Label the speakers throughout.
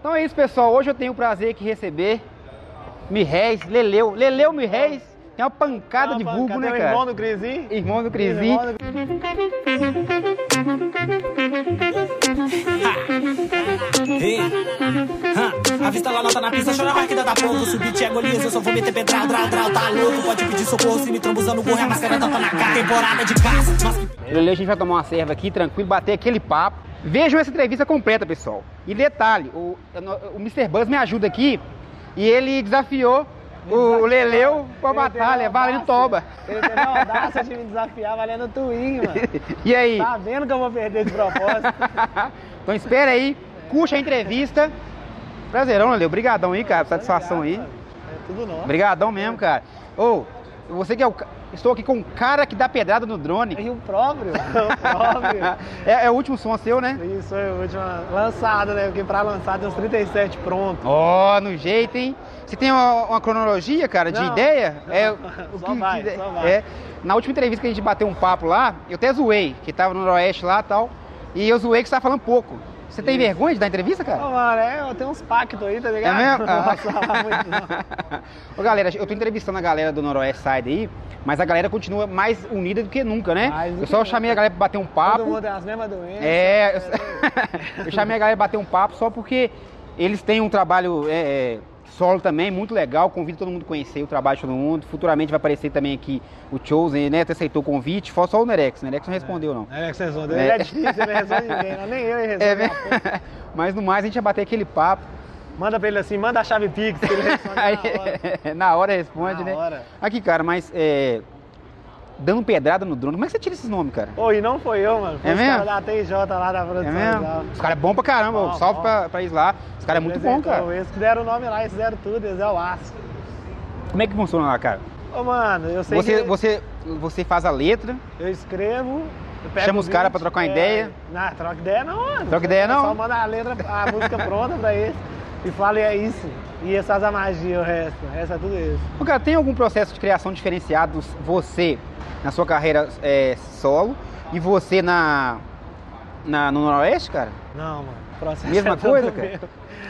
Speaker 1: Então é isso, pessoal. Hoje eu tenho o prazer de receber Mirrez, Leleu. Leleu Mirrez tem uma pancada
Speaker 2: Uma
Speaker 1: de
Speaker 2: pancada,
Speaker 1: vulgo, né,
Speaker 2: tem o
Speaker 1: cara?
Speaker 2: irmão do Crisinho.
Speaker 1: Irmão do.
Speaker 2: Irmão
Speaker 3: vista lá nota na pista, chora mais que dá da é Golias, eu só vou meter tá louco. Pode pedir socorro se me trombuzando é tapa na cara. Temporada de caça, mas
Speaker 1: Leleu, a gente vai tomar uma serva aqui, tranquilo, bater aquele papo. Vejam essa entrevista completa, pessoal. E detalhe, o, o Mr. Buzz me ajuda aqui e ele desafiou o Leleu pra batalha, valendo toba.
Speaker 2: Ele teve a audácia de me desafiar valendo twin, mano.
Speaker 1: E aí?
Speaker 2: Tá vendo que eu vou perder de propósito?
Speaker 1: então espera aí, curte a entrevista. Prazerão, Leleu. Obrigadão aí, cara, satisfação aí.
Speaker 2: É tudo nosso.
Speaker 1: Obrigadão mesmo, cara. Ô, você que é o. Estou aqui com um cara que dá pedrada no drone.
Speaker 2: E o próprio, o próprio.
Speaker 1: É, é o último som seu, né?
Speaker 2: Isso foi o último lançado, né? Porque pra lançar tem uns 37 pronto.
Speaker 1: Ó, no jeito, hein? Você tem uma, uma cronologia, cara, de
Speaker 2: Não,
Speaker 1: ideia?
Speaker 2: não.
Speaker 1: É,
Speaker 2: Só vai, só vai.
Speaker 1: é. Na última entrevista que a gente bateu um papo lá, eu até zoei, que tava no Noroeste lá e tal. E eu zoei que você tava falando pouco. Você tem vergonha de dar entrevista, cara?
Speaker 2: mano, é, eu tenho uns pactos aí, tá
Speaker 1: É
Speaker 2: ligado?
Speaker 1: mesmo?
Speaker 2: Não posso falar muito, não.
Speaker 1: Ô, galera, eu tô entrevistando a galera do Noroeste Side aí, mas a galera continua mais unida do que nunca, né?
Speaker 2: Mais
Speaker 1: eu só
Speaker 2: nunca.
Speaker 1: chamei a galera pra bater um papo.
Speaker 2: Todo mundo tem as mesmas doenças.
Speaker 1: É, eu, eu chamei a galera pra bater um papo só porque eles têm um trabalho é, é, solo também, muito legal. Convido todo mundo a conhecer o trabalho de todo mundo. Futuramente vai aparecer também aqui o Chosen, né? Até aceitou o convite. Foi só o Nerex. O Nerex não respondeu, não.
Speaker 2: É que vocês vão. Ele
Speaker 1: É.
Speaker 2: é difícil, ele não resolve ninguém. não. Nem eu ele resolve.
Speaker 1: É. Mas no mais a gente vai bater aquele papo.
Speaker 2: Manda pra ele assim, manda a chave Pix, que ele responde na hora.
Speaker 1: na hora responde,
Speaker 2: Na
Speaker 1: né?
Speaker 2: hora.
Speaker 1: Aqui, cara, mas é, dando pedrada no drone. Como é que você tira esses nomes, cara?
Speaker 2: Ô, e não foi eu, mano. Foi
Speaker 1: É
Speaker 2: os
Speaker 1: mesmo?
Speaker 2: caras da TJ lá da
Speaker 1: É
Speaker 2: produção.
Speaker 1: mesmo?
Speaker 2: e tal.
Speaker 1: Os caras é bom pra caramba.
Speaker 2: Bom,
Speaker 1: Salve
Speaker 2: bom.
Speaker 1: pra, pra eles lá. Os caras é muito bom, cara.
Speaker 2: Eles que deram o nome lá, eles fizeram tudo, eles é o aço.
Speaker 1: Como é que funciona lá, cara?
Speaker 2: Ô, mano, eu sei
Speaker 1: Você,
Speaker 2: que
Speaker 1: você, você faz a letra,
Speaker 2: eu escrevo, eu
Speaker 1: Chama os caras pra trocar uma
Speaker 2: é,
Speaker 1: ideia?
Speaker 2: Não, troca ideia não, mano.
Speaker 1: Troca ideia não?
Speaker 2: Só manda a letra, a música pronta pra eles e fala, e é isso. E eles fazem a magia, o resto. O resto é tudo isso.
Speaker 1: Cara, tem algum processo de criação diferenciado você na sua carreira é, solo e você na, na- no Noroeste, cara?
Speaker 2: Não, mano. Processo
Speaker 1: Mesma
Speaker 2: é
Speaker 1: coisa, cara?
Speaker 2: meu.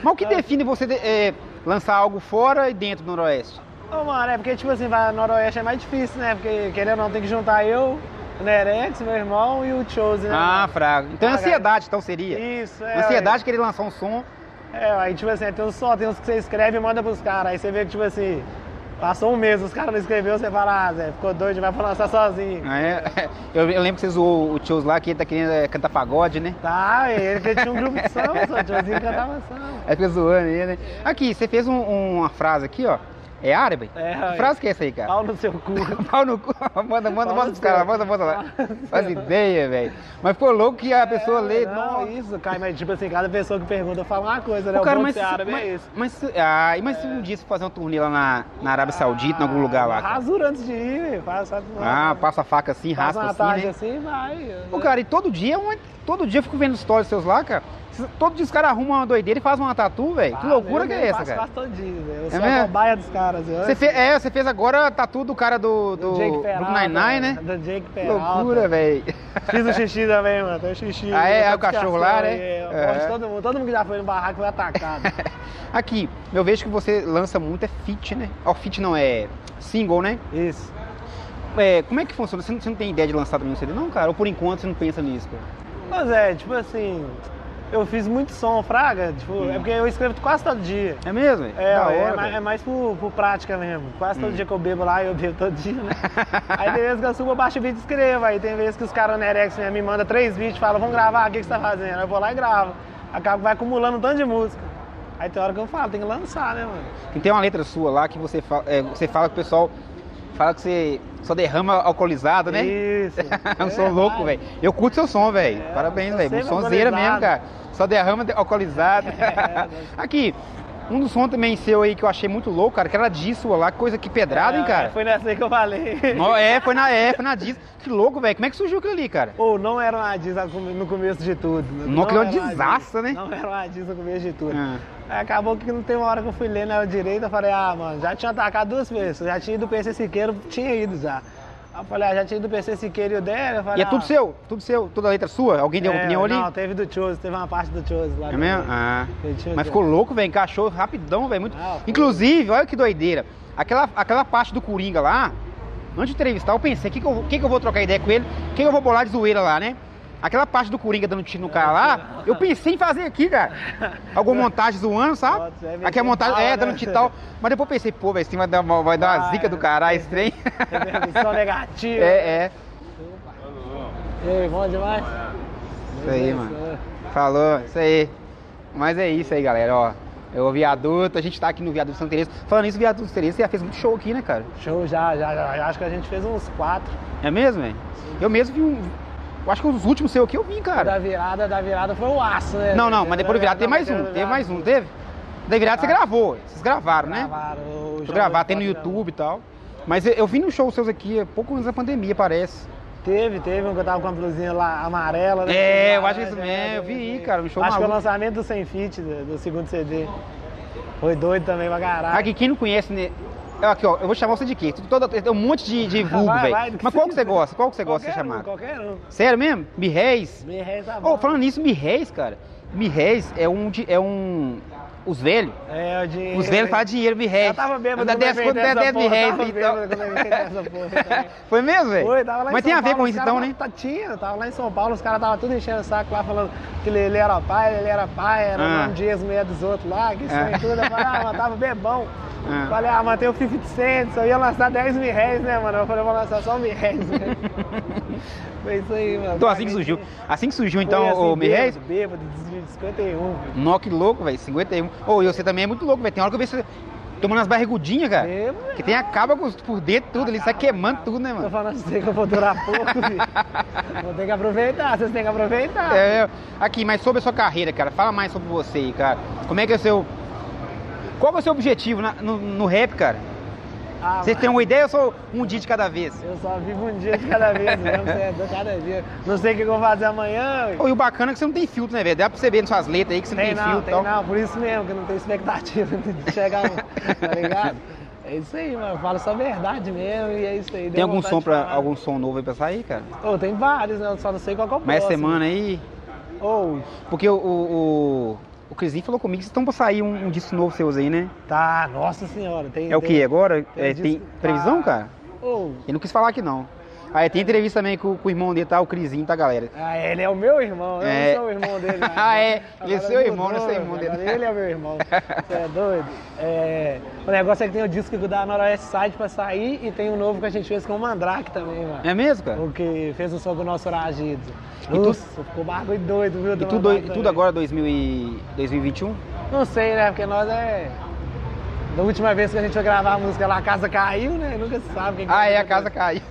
Speaker 1: Mas o que
Speaker 2: Ah.
Speaker 1: define você de- é, lançar algo fora e dentro do Noroeste?
Speaker 2: Ô, mano, é porque, tipo assim, vai noroeste é mais difícil, né? Porque, querendo ou não, tem que juntar eu, o Nerex, meu irmão e o Chose, né?
Speaker 1: Ah, fraco. Então é
Speaker 2: Ah,
Speaker 1: ansiedade, então seria.
Speaker 2: Isso, é.
Speaker 1: Ansiedade querer lançar um som.
Speaker 2: É, aí, tipo assim, tem uns só, tem uns que você escreve e manda pros caras. Aí você vê que, tipo assim, passou um mês, os caras não escreveu, você fala, ah, Zé, ficou doido, vai pra lançar sozinho.
Speaker 1: Ah, é? Eu, eu lembro que você zoou o Tios lá, que ele tá querendo é, cantar pagode, né?
Speaker 2: Tá, ele que tinha um grupo de samba, só, Tiozinho cantava samba.
Speaker 1: Aí fica zoando ele, né? Aqui, você fez um- uma frase aqui, ó. É árabe?
Speaker 2: É,
Speaker 1: que
Speaker 2: aí.
Speaker 1: frase que é essa aí, cara?
Speaker 2: Pau no seu cu.
Speaker 1: Pau no cu. Manda, manda, manda pros caras, manda, manda lá. Faz ideia, velho. Mas ficou louco que a pessoa lê.
Speaker 2: Não,
Speaker 1: nossa.
Speaker 2: isso, cara, mas tipo assim, cada pessoa que pergunta fala uma coisa, né? O
Speaker 1: cara,
Speaker 2: bom
Speaker 1: mas,
Speaker 2: árabe
Speaker 1: mas,
Speaker 2: é isso.
Speaker 1: mas, ah, mas se um dia você fazer um turnê lá na, na Arábia Saudita, em algum lugar lá, cara?
Speaker 2: Rasura antes de ir, velho.
Speaker 1: Ah, passa a faca assim,
Speaker 2: faz
Speaker 1: raspa
Speaker 2: uma
Speaker 1: assim,
Speaker 2: tarde
Speaker 1: né?
Speaker 2: assim, vai.
Speaker 1: Ô, cara, e todo dia, é todo dia eu fico vendo stories seus lá, cara. Todo dia os caras arrumam uma doideira e fazem uma tatu, velho. Que
Speaker 2: Faz,
Speaker 1: loucura
Speaker 2: eu
Speaker 1: que é
Speaker 2: mesmo
Speaker 1: essa, cara?
Speaker 2: quase velho. Eu
Speaker 1: É
Speaker 2: sou
Speaker 1: mesmo?
Speaker 2: a cobaia dos caras.
Speaker 1: Você fez, é, você fez agora a tatu do cara do, do
Speaker 2: Jake
Speaker 1: Brooklyn
Speaker 2: Peralta,
Speaker 1: Nine-Nine, né?
Speaker 2: Do Jake
Speaker 1: Que
Speaker 2: Peralta.
Speaker 1: loucura, velho.
Speaker 2: Fiz o xixi também, mano. Tem o xixi.
Speaker 1: Ah, é? É o cachorro lá, né?
Speaker 2: É, eu
Speaker 1: É.
Speaker 2: todo mundo. Todo mundo que já foi no barraco foi atacado.
Speaker 1: Aqui, eu vejo que você lança muito é fit, né? Ó, fit não é single, né?
Speaker 2: Isso.
Speaker 1: É, como é que funciona? Você não, você não tem ideia de lançar também um CD, não, cara? Ou por enquanto você não pensa nisso, cara?
Speaker 2: Mas é, tipo assim, eu fiz muito som, fraga. Tipo, é porque eu escrevo quase todo dia.
Speaker 1: É mesmo?
Speaker 2: É,
Speaker 1: da
Speaker 2: é,
Speaker 1: hora,
Speaker 2: mais, é mais por, por prática mesmo. Quase todo
Speaker 1: Hum.
Speaker 2: dia que eu bebo lá, eu bebo todo dia, né? aí tem vezes que eu subo, eu baixo o vídeo e escrevo. Aí tem vezes que os caras Nerex mesmo me mandam três vídeos e falam, vamos gravar, o que, que você tá fazendo? Aí eu vou lá e gravo. Acabo vai acumulando um tanto de música. Aí tem hora que eu falo, tem que lançar, né, mano?
Speaker 1: E tem uma letra sua lá que você fala, é, você fala que o pessoal fala que você só derrama alcoolizado, né?
Speaker 2: Isso.
Speaker 1: É um som
Speaker 2: É
Speaker 1: louco, velho. Eu curto seu som, velho.
Speaker 2: É,
Speaker 1: Parabéns, velho. Sonzeira mesmo, cara. Só derrama de- alcoolizado.
Speaker 2: É,
Speaker 1: Aqui, um dos sons também seu aí que eu achei muito louco, cara, que era disso lá, coisa que pedrada, hein,
Speaker 2: É,
Speaker 1: cara?
Speaker 2: Foi nessa aí que eu falei.
Speaker 1: É, foi na é, foi na disso. Que louco, velho. Como é que surgiu aquilo ali, cara?
Speaker 2: Ou não era uma diz no começo de tudo.
Speaker 1: Não, aquilo é uma
Speaker 2: era uma
Speaker 1: desastre, né?
Speaker 2: Não era uma diz no começo de tudo.
Speaker 1: Ah.
Speaker 2: Aí acabou que não tem uma hora que eu fui ler na direita, eu falei, ah, mano, já tinha atacado duas vezes, já tinha ido pro esse Siqueiro, tinha ido já. Eu falei, ah, já tinha do PC Siqueira e o dela. Falei,
Speaker 1: E é tudo
Speaker 2: ah,
Speaker 1: seu? Tudo seu? Toda a letra sua? Alguém deu
Speaker 2: é,
Speaker 1: opinião ali?
Speaker 2: Não, teve do Chose, teve uma parte do Chose lá.
Speaker 1: É mesmo? Ah. Mas
Speaker 2: que-
Speaker 1: ficou louco, velho. Encaixou rapidão, velho. Muito...
Speaker 2: Ah.
Speaker 1: Inclusive, olha que doideira. Aquela, aquela parte do Coringa lá, antes de entrevistar, eu pensei, o que, que, eu, que, que eu vou trocar ideia com ele? O que, que eu vou bolar de zoeira lá, né? Aquela parte do Coringa dando tiro no cara lá, eu pensei em fazer aqui, cara. Alguma montagem zoando, sabe?
Speaker 2: Ser,
Speaker 1: Aqui a
Speaker 2: metendo
Speaker 1: montagem, é, dando tiro e tal. Mas depois eu pensei, pô, velho, assim vai dar uma, vai dar uma zica do caralho esse trem.
Speaker 2: Repercussão negativa.
Speaker 1: é, é.
Speaker 2: E aí, bom demais?
Speaker 1: Isso aí, mano. Falou, isso aí. Mas é isso aí, galera, ó. É o viaduto, a gente tá aqui no viaduto Santa Teresa. Falando isso, o viaduto Santa Teresa, você já fez muito show aqui, né, cara?
Speaker 2: Show já, já, já, já. Acho que a gente fez uns quatro.
Speaker 1: É mesmo, velho? Eu mesmo vi um. Eu acho que os últimos seus aqui eu vim,
Speaker 2: Da
Speaker 1: cara.
Speaker 2: virada, da virada foi o aço, né?
Speaker 1: Não, não, mas depois do virado
Speaker 2: Não,
Speaker 1: tem mais um.
Speaker 2: da
Speaker 1: Teve mais um,
Speaker 2: virada-
Speaker 1: teve? Da virada você
Speaker 2: Ah.
Speaker 1: gravou. Vocês gravaram, né?
Speaker 2: Gravaram. o
Speaker 1: Foi
Speaker 2: João
Speaker 1: gravar,
Speaker 2: Luiz
Speaker 1: tem no. YouTube e tal. Mas eu, eu vi no show seus aqui, pouco antes da pandemia, parece.
Speaker 2: Teve, teve um que eu tava com a blusinha lá amarela. né?
Speaker 1: É, eu acho que isso mesmo, eu vi,
Speaker 2: teve.
Speaker 1: cara, um show
Speaker 2: Acho que foi o
Speaker 1: maluco.
Speaker 2: lançamento do Sem Fit, do, do segundo CD. Foi doido também pra caralho.
Speaker 1: Aqui, quem não conhece, né? Aqui, ó, eu vou chamar você de quê? Todo, tem um monte de, de vulgo, velho. Mas qual que
Speaker 2: você
Speaker 1: gosta? Qual que você gosta de
Speaker 2: Qualquer um? Qualquer um.
Speaker 1: Sério mesmo? Mirréis?
Speaker 2: Me reza
Speaker 1: Ô, falando nisso, Mirréis, cara. Mirréis é um. É um. Os velhos.
Speaker 2: É, o dinheiro.
Speaker 1: Os velhos falam dinheiro, Mirréis.
Speaker 2: Eu tava bêbado quando eu
Speaker 1: 10
Speaker 2: inventei
Speaker 1: dá
Speaker 2: essa
Speaker 1: 10
Speaker 2: porra,
Speaker 1: Mirréis
Speaker 2: tava
Speaker 1: e tal.
Speaker 2: bêbado quando eu inventei essa porra também.
Speaker 1: Foi mesmo, velho?
Speaker 2: Foi, tava lá em
Speaker 1: Mas
Speaker 2: São
Speaker 1: tem a ver
Speaker 2: Paulo,
Speaker 1: com isso então, né?
Speaker 2: Tá, tinha, tava lá em São Paulo, os caras estavam tudo enchendo o saco lá, falando que ele, ele era pai, ele era pai, era
Speaker 1: Ah.
Speaker 2: nome de ex-mulher dos outros lá, que isso
Speaker 1: Ah.
Speaker 2: aí tudo. Eu falei, ah, mas tava bebão.
Speaker 1: Ah.
Speaker 2: Falei, ah, mas tem o 50 Cent, eu ia lançar 10 mil reais, né, mano? Eu falei, eu vou lançar só mil reais, né? Foi isso aí, mano.
Speaker 1: Então assim que surgiu. Assim que surgiu, então,
Speaker 2: assim,
Speaker 1: o Mirréis.
Speaker 2: Bêbado, bêbado, de 51, velho.
Speaker 1: Nó que louco, velho. 51. Ô, e você também é muito louco, velho. Tem hora que eu vejo você tomando as barrigudinhas, cara. Que tem acaba com- por dentro tudo, ele sai queimando tudo, né,
Speaker 2: Tô
Speaker 1: mano?
Speaker 2: falando pra você que eu vou durar pouco, filho. Vou ter que aproveitar, vocês têm que aproveitar.
Speaker 1: É, aqui, mas sobre a sua carreira, cara, fala mais sobre você aí, cara. Como é que é o seu. Qual é o seu objetivo na- no, no rap, cara?
Speaker 2: Ah,
Speaker 1: Vocês têm uma ideia ou só um dia de cada vez?
Speaker 2: Eu só vivo um dia de cada vez mesmo, é cada dia. Não sei o que eu vou fazer amanhã.
Speaker 1: e o bacana é que você não tem filtro, né, velho? Dá pra você ver nas suas letras aí que você não
Speaker 2: Tem
Speaker 1: tem,
Speaker 2: não,
Speaker 1: filtro
Speaker 2: tem
Speaker 1: tal.
Speaker 2: não, por isso mesmo, que eu não tenho expectativa de chegar, tá ligado? É isso aí, mano, eu falo só a verdade mesmo e é isso aí.
Speaker 1: Tem algum som pra algum som novo aí pra sair, cara?
Speaker 2: Ô, tem vários, né? Eu só não sei qual que é o
Speaker 1: Mais
Speaker 2: próximo.
Speaker 1: semana aí.
Speaker 2: Ô,
Speaker 1: Porque o, o, o, o Crisinho falou comigo que estão pra sair um, um disco novo seus aí, né?
Speaker 2: tá, nossa senhora. Tem,
Speaker 1: É o
Speaker 2: tem-
Speaker 1: que agora?
Speaker 2: tem
Speaker 1: É,
Speaker 2: disco-
Speaker 1: tem previsão,
Speaker 2: tá.
Speaker 1: cara?
Speaker 2: Ô,
Speaker 1: Ele não quis falar aqui não. Aí tem entrevista também com, com o irmão dele, tá? O Crisinho, tá, galera?
Speaker 2: Ah, ele é o meu irmão, eu
Speaker 1: É.
Speaker 2: não sou o irmão dele.
Speaker 1: Ah, é? Ele é seu irmão, não é seu irmão dele.
Speaker 2: Ele é meu irmão. Você é doido? É, o negócio é que tem o disco da Noroeste Side pra sair e tem um novo que a gente fez com o Mandrake também, mano.
Speaker 1: É mesmo, cara?
Speaker 2: O que fez o som com o nosso Ragido.
Speaker 1: E tu-
Speaker 2: Nossa, ficou bagulho doido, viu?
Speaker 1: E
Speaker 2: do
Speaker 1: tudo, e tudo agora 2000 e 2021?
Speaker 2: Não sei, né? Porque nós é. Da última vez que a gente foi gravar a música lá, a casa caiu, né? Nunca se sabe o que que
Speaker 1: Ah, é, a casa caiu.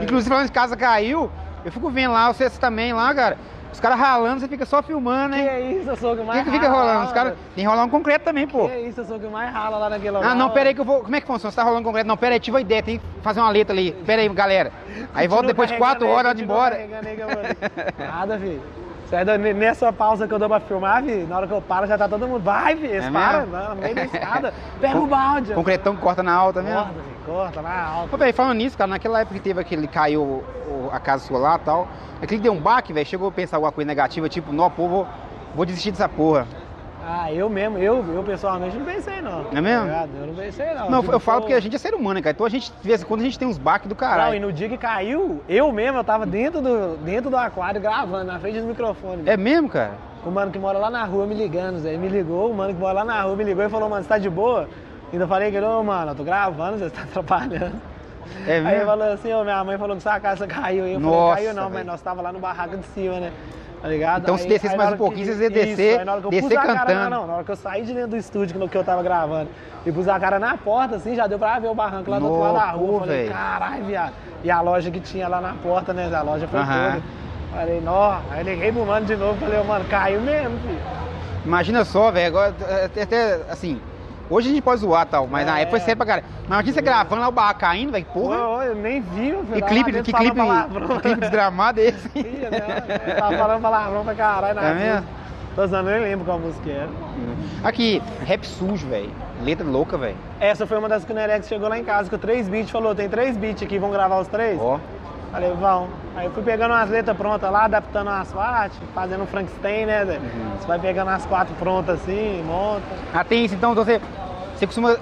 Speaker 1: Inclusive, falando de casa caiu, eu fico vendo lá, vocês também lá, cara. Os caras ralando, você fica só filmando,
Speaker 2: Que
Speaker 1: hein?
Speaker 2: é isso, eu sou o que
Speaker 1: O
Speaker 2: mais
Speaker 1: que, que fica
Speaker 2: rala
Speaker 1: rolando? Os caras.
Speaker 2: mano.
Speaker 1: Tem que rolar um concreto também, pô.
Speaker 2: Que é isso, eu sou o que mais rala lá naquele lugar.
Speaker 1: Ah, não, pera aí que eu vou. Como é que funciona? Você tá rolando concreto? Não, pera aí, tive uma ideia, tem que fazer uma letra ali. Pera aí, galera. Aí volta depois de quatro horas de embora.
Speaker 2: que Nada, filho. É doido, nessa pausa que eu dou pra filmar, filho, na hora que eu paro já tá todo mundo. Vai, eles
Speaker 1: É
Speaker 2: não, no meio da escada. Pega o balde.
Speaker 1: Concretão corta na alta mesmo.
Speaker 2: Corta, filho, corta na alta.
Speaker 1: Pô, velho, falando nisso, cara, naquela época que teve aquele caiu o- a casa sua lá e tal, aquele deu um baque, velho, chegou a pensar alguma coisa negativa, tipo, não, pô, vou, vou desistir dessa porra.
Speaker 2: Ah, eu mesmo, eu, eu pessoalmente não pensei, não.
Speaker 1: É mesmo?
Speaker 2: Tá eu não pensei, não.
Speaker 1: Não,
Speaker 2: Tipo,
Speaker 1: eu falo porque a gente é ser humano, né, cara? Então a gente, de vez em quando, a gente tem uns baques do
Speaker 2: Não, e
Speaker 1: caralho.
Speaker 2: no dia que caiu, eu mesmo, eu tava dentro do, dentro do aquário gravando, na frente do microfone.
Speaker 1: É mesmo, cara?
Speaker 2: O mano que mora lá na rua me ligando, Zé. Me ligou, o mano que mora lá na rua me ligou e falou, mano, você tá de boa? Ainda falei que ele, ô, mano, eu tô gravando, você tá atrapalhando.
Speaker 1: É
Speaker 2: Aí ele
Speaker 1: mesmo?
Speaker 2: falou assim, ô, minha mãe falou que sua casa caiu. Eu
Speaker 1: Nossa,
Speaker 2: falei, caiu não,
Speaker 1: velho.
Speaker 2: mas nós tava lá no barraco de cima, né? Tá ligado?
Speaker 1: Então, se descesse mais um pouquinho,
Speaker 2: que-
Speaker 1: vocês iam descer-
Speaker 2: Isso, aí
Speaker 1: descer
Speaker 2: a cara,
Speaker 1: cantando.
Speaker 2: não, não, na hora que eu saí de dentro do estúdio que, que eu tava gravando e pus a cara na porta, assim, já deu pra ver o barranco lá do outro lado da rua. falei, caralho, viado. E a loja que tinha lá na porta, né? A loja foi
Speaker 1: Aham.
Speaker 2: toda. Falei, nó. Aí liguei pro mano de novo, falei, mano, caiu mesmo, filho.
Speaker 1: Imagina só, velho, agora, até, até, assim, hoje a gente pode zoar e tal, mas na
Speaker 2: É.
Speaker 1: época foi sério pra caralho. Mas imagina você gravando lá o barraco caindo, velho, porra.
Speaker 2: Eu nem vi.
Speaker 1: Que
Speaker 2: tava
Speaker 1: clipe, que clipe, que clipe desgramado é esse?
Speaker 2: Ih, né? Eu Tava falando palavrão pra caralho na
Speaker 1: É mesmo?
Speaker 2: Tô usando, eu nem lembro qual música era.
Speaker 1: Aqui, rap sujo, velho. Letra louca, velho.
Speaker 2: Essa foi uma das que o Nerex chegou lá em casa com três beats, falou, tem três beats aqui, vão gravar os três?
Speaker 1: Ó.
Speaker 2: Falei, vão. Aí eu fui pegando umas letras prontas lá, adaptando umas partes, fazendo um Frankenstein, né?
Speaker 1: Uhum.
Speaker 2: Você vai pegando as quatro prontas assim, monta.
Speaker 1: Ah, tem isso, então você, você costuma.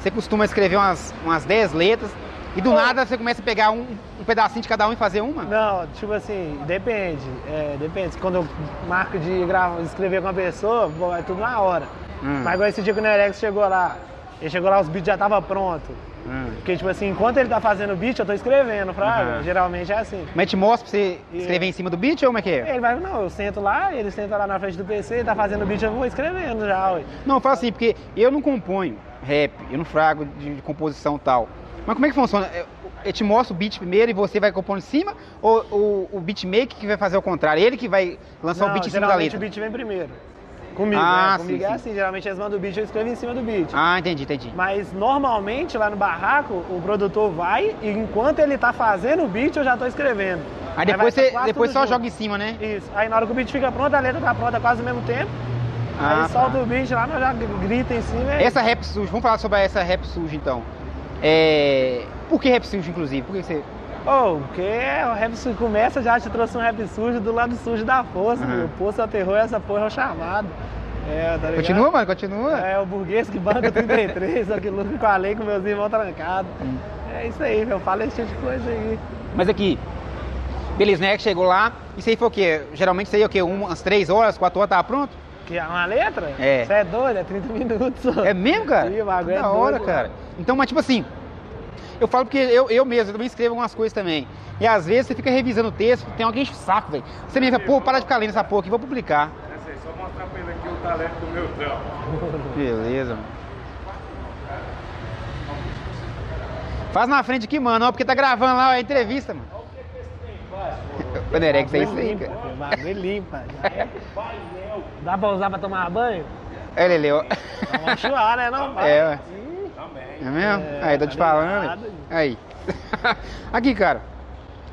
Speaker 1: Você costuma escrever umas, umas 10 letras e do nada você começa a pegar um, um pedacinho de cada um e fazer uma?
Speaker 2: Não, tipo assim, depende. É, depende. Quando eu marco de gravar, escrever com uma pessoa, bom, é tudo na hora.
Speaker 1: Hum.
Speaker 2: Mas igual esse dia que o Nerex chegou lá, ele chegou lá, os beats já estavam prontos.
Speaker 1: Hum.
Speaker 2: Porque, tipo assim, enquanto ele tá fazendo o beat, eu tô escrevendo, fraga.
Speaker 1: Aham.
Speaker 2: Geralmente é assim.
Speaker 1: Mas te mostra pra você
Speaker 2: E-
Speaker 1: escrever em cima do beat ou como é que é?
Speaker 2: Ele vai, não, eu sento lá, ele senta lá na frente do PC, ele tá fazendo o beat, eu vou escrevendo já, ué.
Speaker 1: Não, eu falo assim, porque eu não componho rap, eu não frago de, de composição e tal. Mas como é que funciona? Eu, eu te mostro o beat primeiro e você vai compor em cima? Ou o, o beatmaker que vai fazer o contrário? Ele que vai lançar o
Speaker 2: Não,
Speaker 1: beat em cima da
Speaker 2: geralmente
Speaker 1: letra?
Speaker 2: o beat vem primeiro. Comigo,
Speaker 1: Ah,
Speaker 2: né? Comigo
Speaker 1: sim,
Speaker 2: é
Speaker 1: sim.
Speaker 2: assim, geralmente eles mandam o beat, eu escrevo em cima do beat.
Speaker 1: Ah, entendi, entendi.
Speaker 2: Mas normalmente lá no barraco, o produtor vai e enquanto ele tá fazendo o beat, eu já tô escrevendo.
Speaker 1: Aí depois,
Speaker 2: vai
Speaker 1: você, depois só
Speaker 2: junto.
Speaker 1: joga em cima, né?
Speaker 2: Isso. Aí na hora que o beat fica pronto, a letra tá pronta quase ao mesmo tempo.
Speaker 1: Ah,
Speaker 2: aí solta
Speaker 1: tá.
Speaker 2: o beat lá, nós já grita em cima. e-
Speaker 1: Essa rap suja, vamos falar sobre essa rap suja então. É... Por que rap suja, inclusive? Por que você.
Speaker 2: Oh, porque o rap sujo começa, já te trouxe um rap sujo do lado sujo da força,
Speaker 1: Aham.
Speaker 2: meu. Poço é o terror, essa porra é o chamado. É, tá ligado?
Speaker 1: Continua, mano? Continua?
Speaker 2: É, o burguês que banca 33, só que luta com a lei com meus irmãos trancados.
Speaker 1: Hum.
Speaker 2: É isso aí, meu. Fala esse tipo de coisa aí.
Speaker 1: Mas aqui, beleza, né? Que chegou lá. Isso aí foi o quê? Geralmente isso aí é o quê? Umas 3 horas, 4 horas tava pronto?
Speaker 2: Que é uma letra?
Speaker 1: É.
Speaker 2: Você é doido, é 30 minutos.
Speaker 1: É mesmo, cara?
Speaker 2: Ih, o bagulho é
Speaker 1: da hora, cara. Então, mas tipo assim, eu falo porque eu, eu mesmo, eu também escrevo algumas coisas também. E às vezes você fica revisando o texto, tem alguém enche o saco, velho. Você mesmo fala, pô, para de ficar lendo essa porra aqui, vou publicar.
Speaker 4: Essa aí, só mostrar pra ele aqui o talento do meu trampo.
Speaker 1: Beleza, mano. Faz na frente aqui, mano, ó, porque tá gravando lá a entrevista, mano. O Nerex é isso aí, cara.
Speaker 2: o bagulho limpa. já é. Dá pra usar pra tomar banho?
Speaker 1: É, Lele, ó.
Speaker 2: Vamos chuar, né? Não?
Speaker 1: É, ué. É mesmo?
Speaker 2: É,
Speaker 1: aí, tô te
Speaker 2: tá
Speaker 1: falando.
Speaker 2: ligado.
Speaker 1: Aí. Aqui, cara.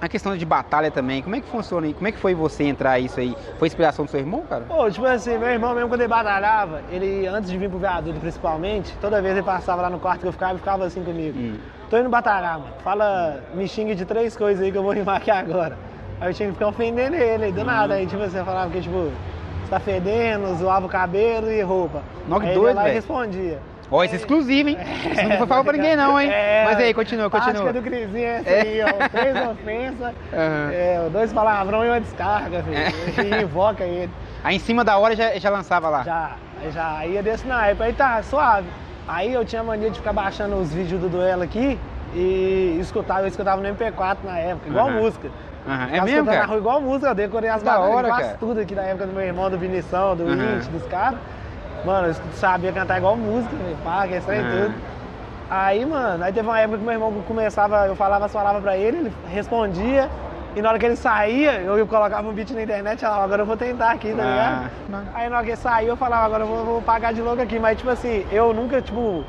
Speaker 1: A questão de batalha também, como é que funciona aí? Como é que foi você entrar isso aí? Foi inspiração do seu irmão, cara?
Speaker 2: Pô, tipo assim, meu irmão mesmo quando ele batalhava, ele, antes de vir pro viaduto principalmente, toda vez ele passava lá no quarto que eu ficava e ficava assim comigo.
Speaker 1: Hum.
Speaker 2: Tô indo batalhar, mano. Fala, me xingue de três coisas aí que eu vou rimar aqui agora. Aí eu tinha que ficar ofendendo ele, aí do nada. Aí tipo assim, eu falava que tipo, você tá fedendo, zoava o cabelo e roupa.
Speaker 1: Nó, que
Speaker 2: aí ele
Speaker 1: doido,
Speaker 2: ia lá e respondia.
Speaker 1: Ó, isso é exclusivo, hein? Isso não foi falar pra ninguém não, hein?
Speaker 2: É,
Speaker 1: Mas aí, continua,
Speaker 2: A
Speaker 1: continua.
Speaker 2: do Crisinho é essa
Speaker 1: É.
Speaker 2: aí, ó. Três ofensas,
Speaker 1: Aham.
Speaker 2: é, dois palavrão e uma descarga, filho.
Speaker 1: É.
Speaker 2: E invoca ele.
Speaker 1: Aí em cima da hora já, já lançava lá.
Speaker 2: Já, já ia desse na época, aí tá suave. Aí eu tinha mania de ficar baixando os vídeos do duelo aqui e escutava, eu escutava no MP4 na época, igual
Speaker 1: Aham.
Speaker 2: música.
Speaker 1: Aham. É mesmo,
Speaker 2: escutando na
Speaker 1: cara?
Speaker 2: rua igual música, eu decorei as
Speaker 1: Da hora,
Speaker 2: quase
Speaker 1: cara.
Speaker 2: tudo aqui na época do meu irmão, do Vinição, do. Int, dos caras. Mano, eu sabia cantar igual música, pá, que estranho
Speaker 1: Aham.
Speaker 2: tudo. Aí, mano, aí teve uma época que meu irmão começava, eu falava as palavras pra ele, ele respondia, e na hora que ele saía, eu colocava um beat na internet e falava, agora eu vou tentar aqui, tá ligado?
Speaker 1: Ah.
Speaker 2: Aí na hora que ele saiu, eu falava, agora eu vou, vou pagar de louco aqui. Mas, tipo assim, eu nunca, tipo,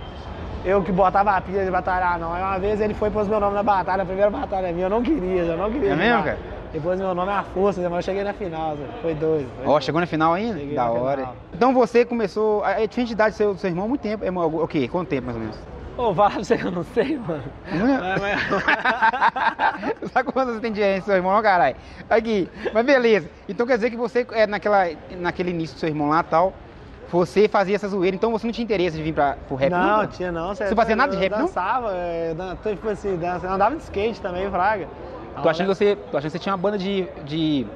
Speaker 2: eu que botava a pilha de batalhar, não. Aí uma vez ele foi pôs meu nome na batalha, a primeira batalha minha, eu não queria, eu não queria.
Speaker 1: É mesmo, cara?
Speaker 2: Depois meu nome é a força, mas eu cheguei na final, foi doido.
Speaker 1: Ó,
Speaker 2: doido.
Speaker 1: chegou na final ainda?
Speaker 2: Cheguei
Speaker 1: da hora.
Speaker 2: final.
Speaker 1: Então você começou. A diferente idade do seu, do seu irmão há muito tempo. É o quê? Quanto tempo mais ou menos?
Speaker 2: Ô, fala pra você que eu não sei, mano.
Speaker 1: Não é?
Speaker 2: Mas-
Speaker 1: Sabe quantos você tem de seu irmão, não, caralho? Aqui. Mas beleza. Então quer dizer que você, é, naquela, naquele início do seu irmão lá e tal, você fazia essa zoeira, então você não tinha interesse de vir pra, pro rap?
Speaker 2: Não, tinha não.
Speaker 1: Você fazia nada de rap,
Speaker 2: eu
Speaker 1: não?
Speaker 2: dançava, é, dan- tipo assim, dança, eu andava de skate também, fraga.
Speaker 1: Tô achando que você, tô achando que você tinha uma banda de, de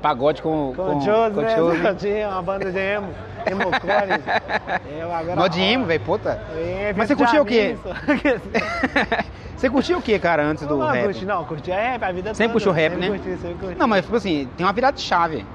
Speaker 1: pagode com,
Speaker 2: Com o Chose, né?
Speaker 1: Chose.
Speaker 2: Eu tinha uma banda de emo, emocore. Eu agora...
Speaker 1: Nó de emo, velho, puta.
Speaker 2: É,
Speaker 1: Mas você curtia o quê? Você curtia o quê, cara, antes do
Speaker 2: não,
Speaker 1: rap?
Speaker 2: Curti, não, curtia rap a vida
Speaker 1: Sempre
Speaker 2: toda.
Speaker 1: curtiu rap,
Speaker 2: sempre
Speaker 1: né?
Speaker 2: Curti, sempre curti.
Speaker 1: Não, mas tipo assim, tem uma virada de chave.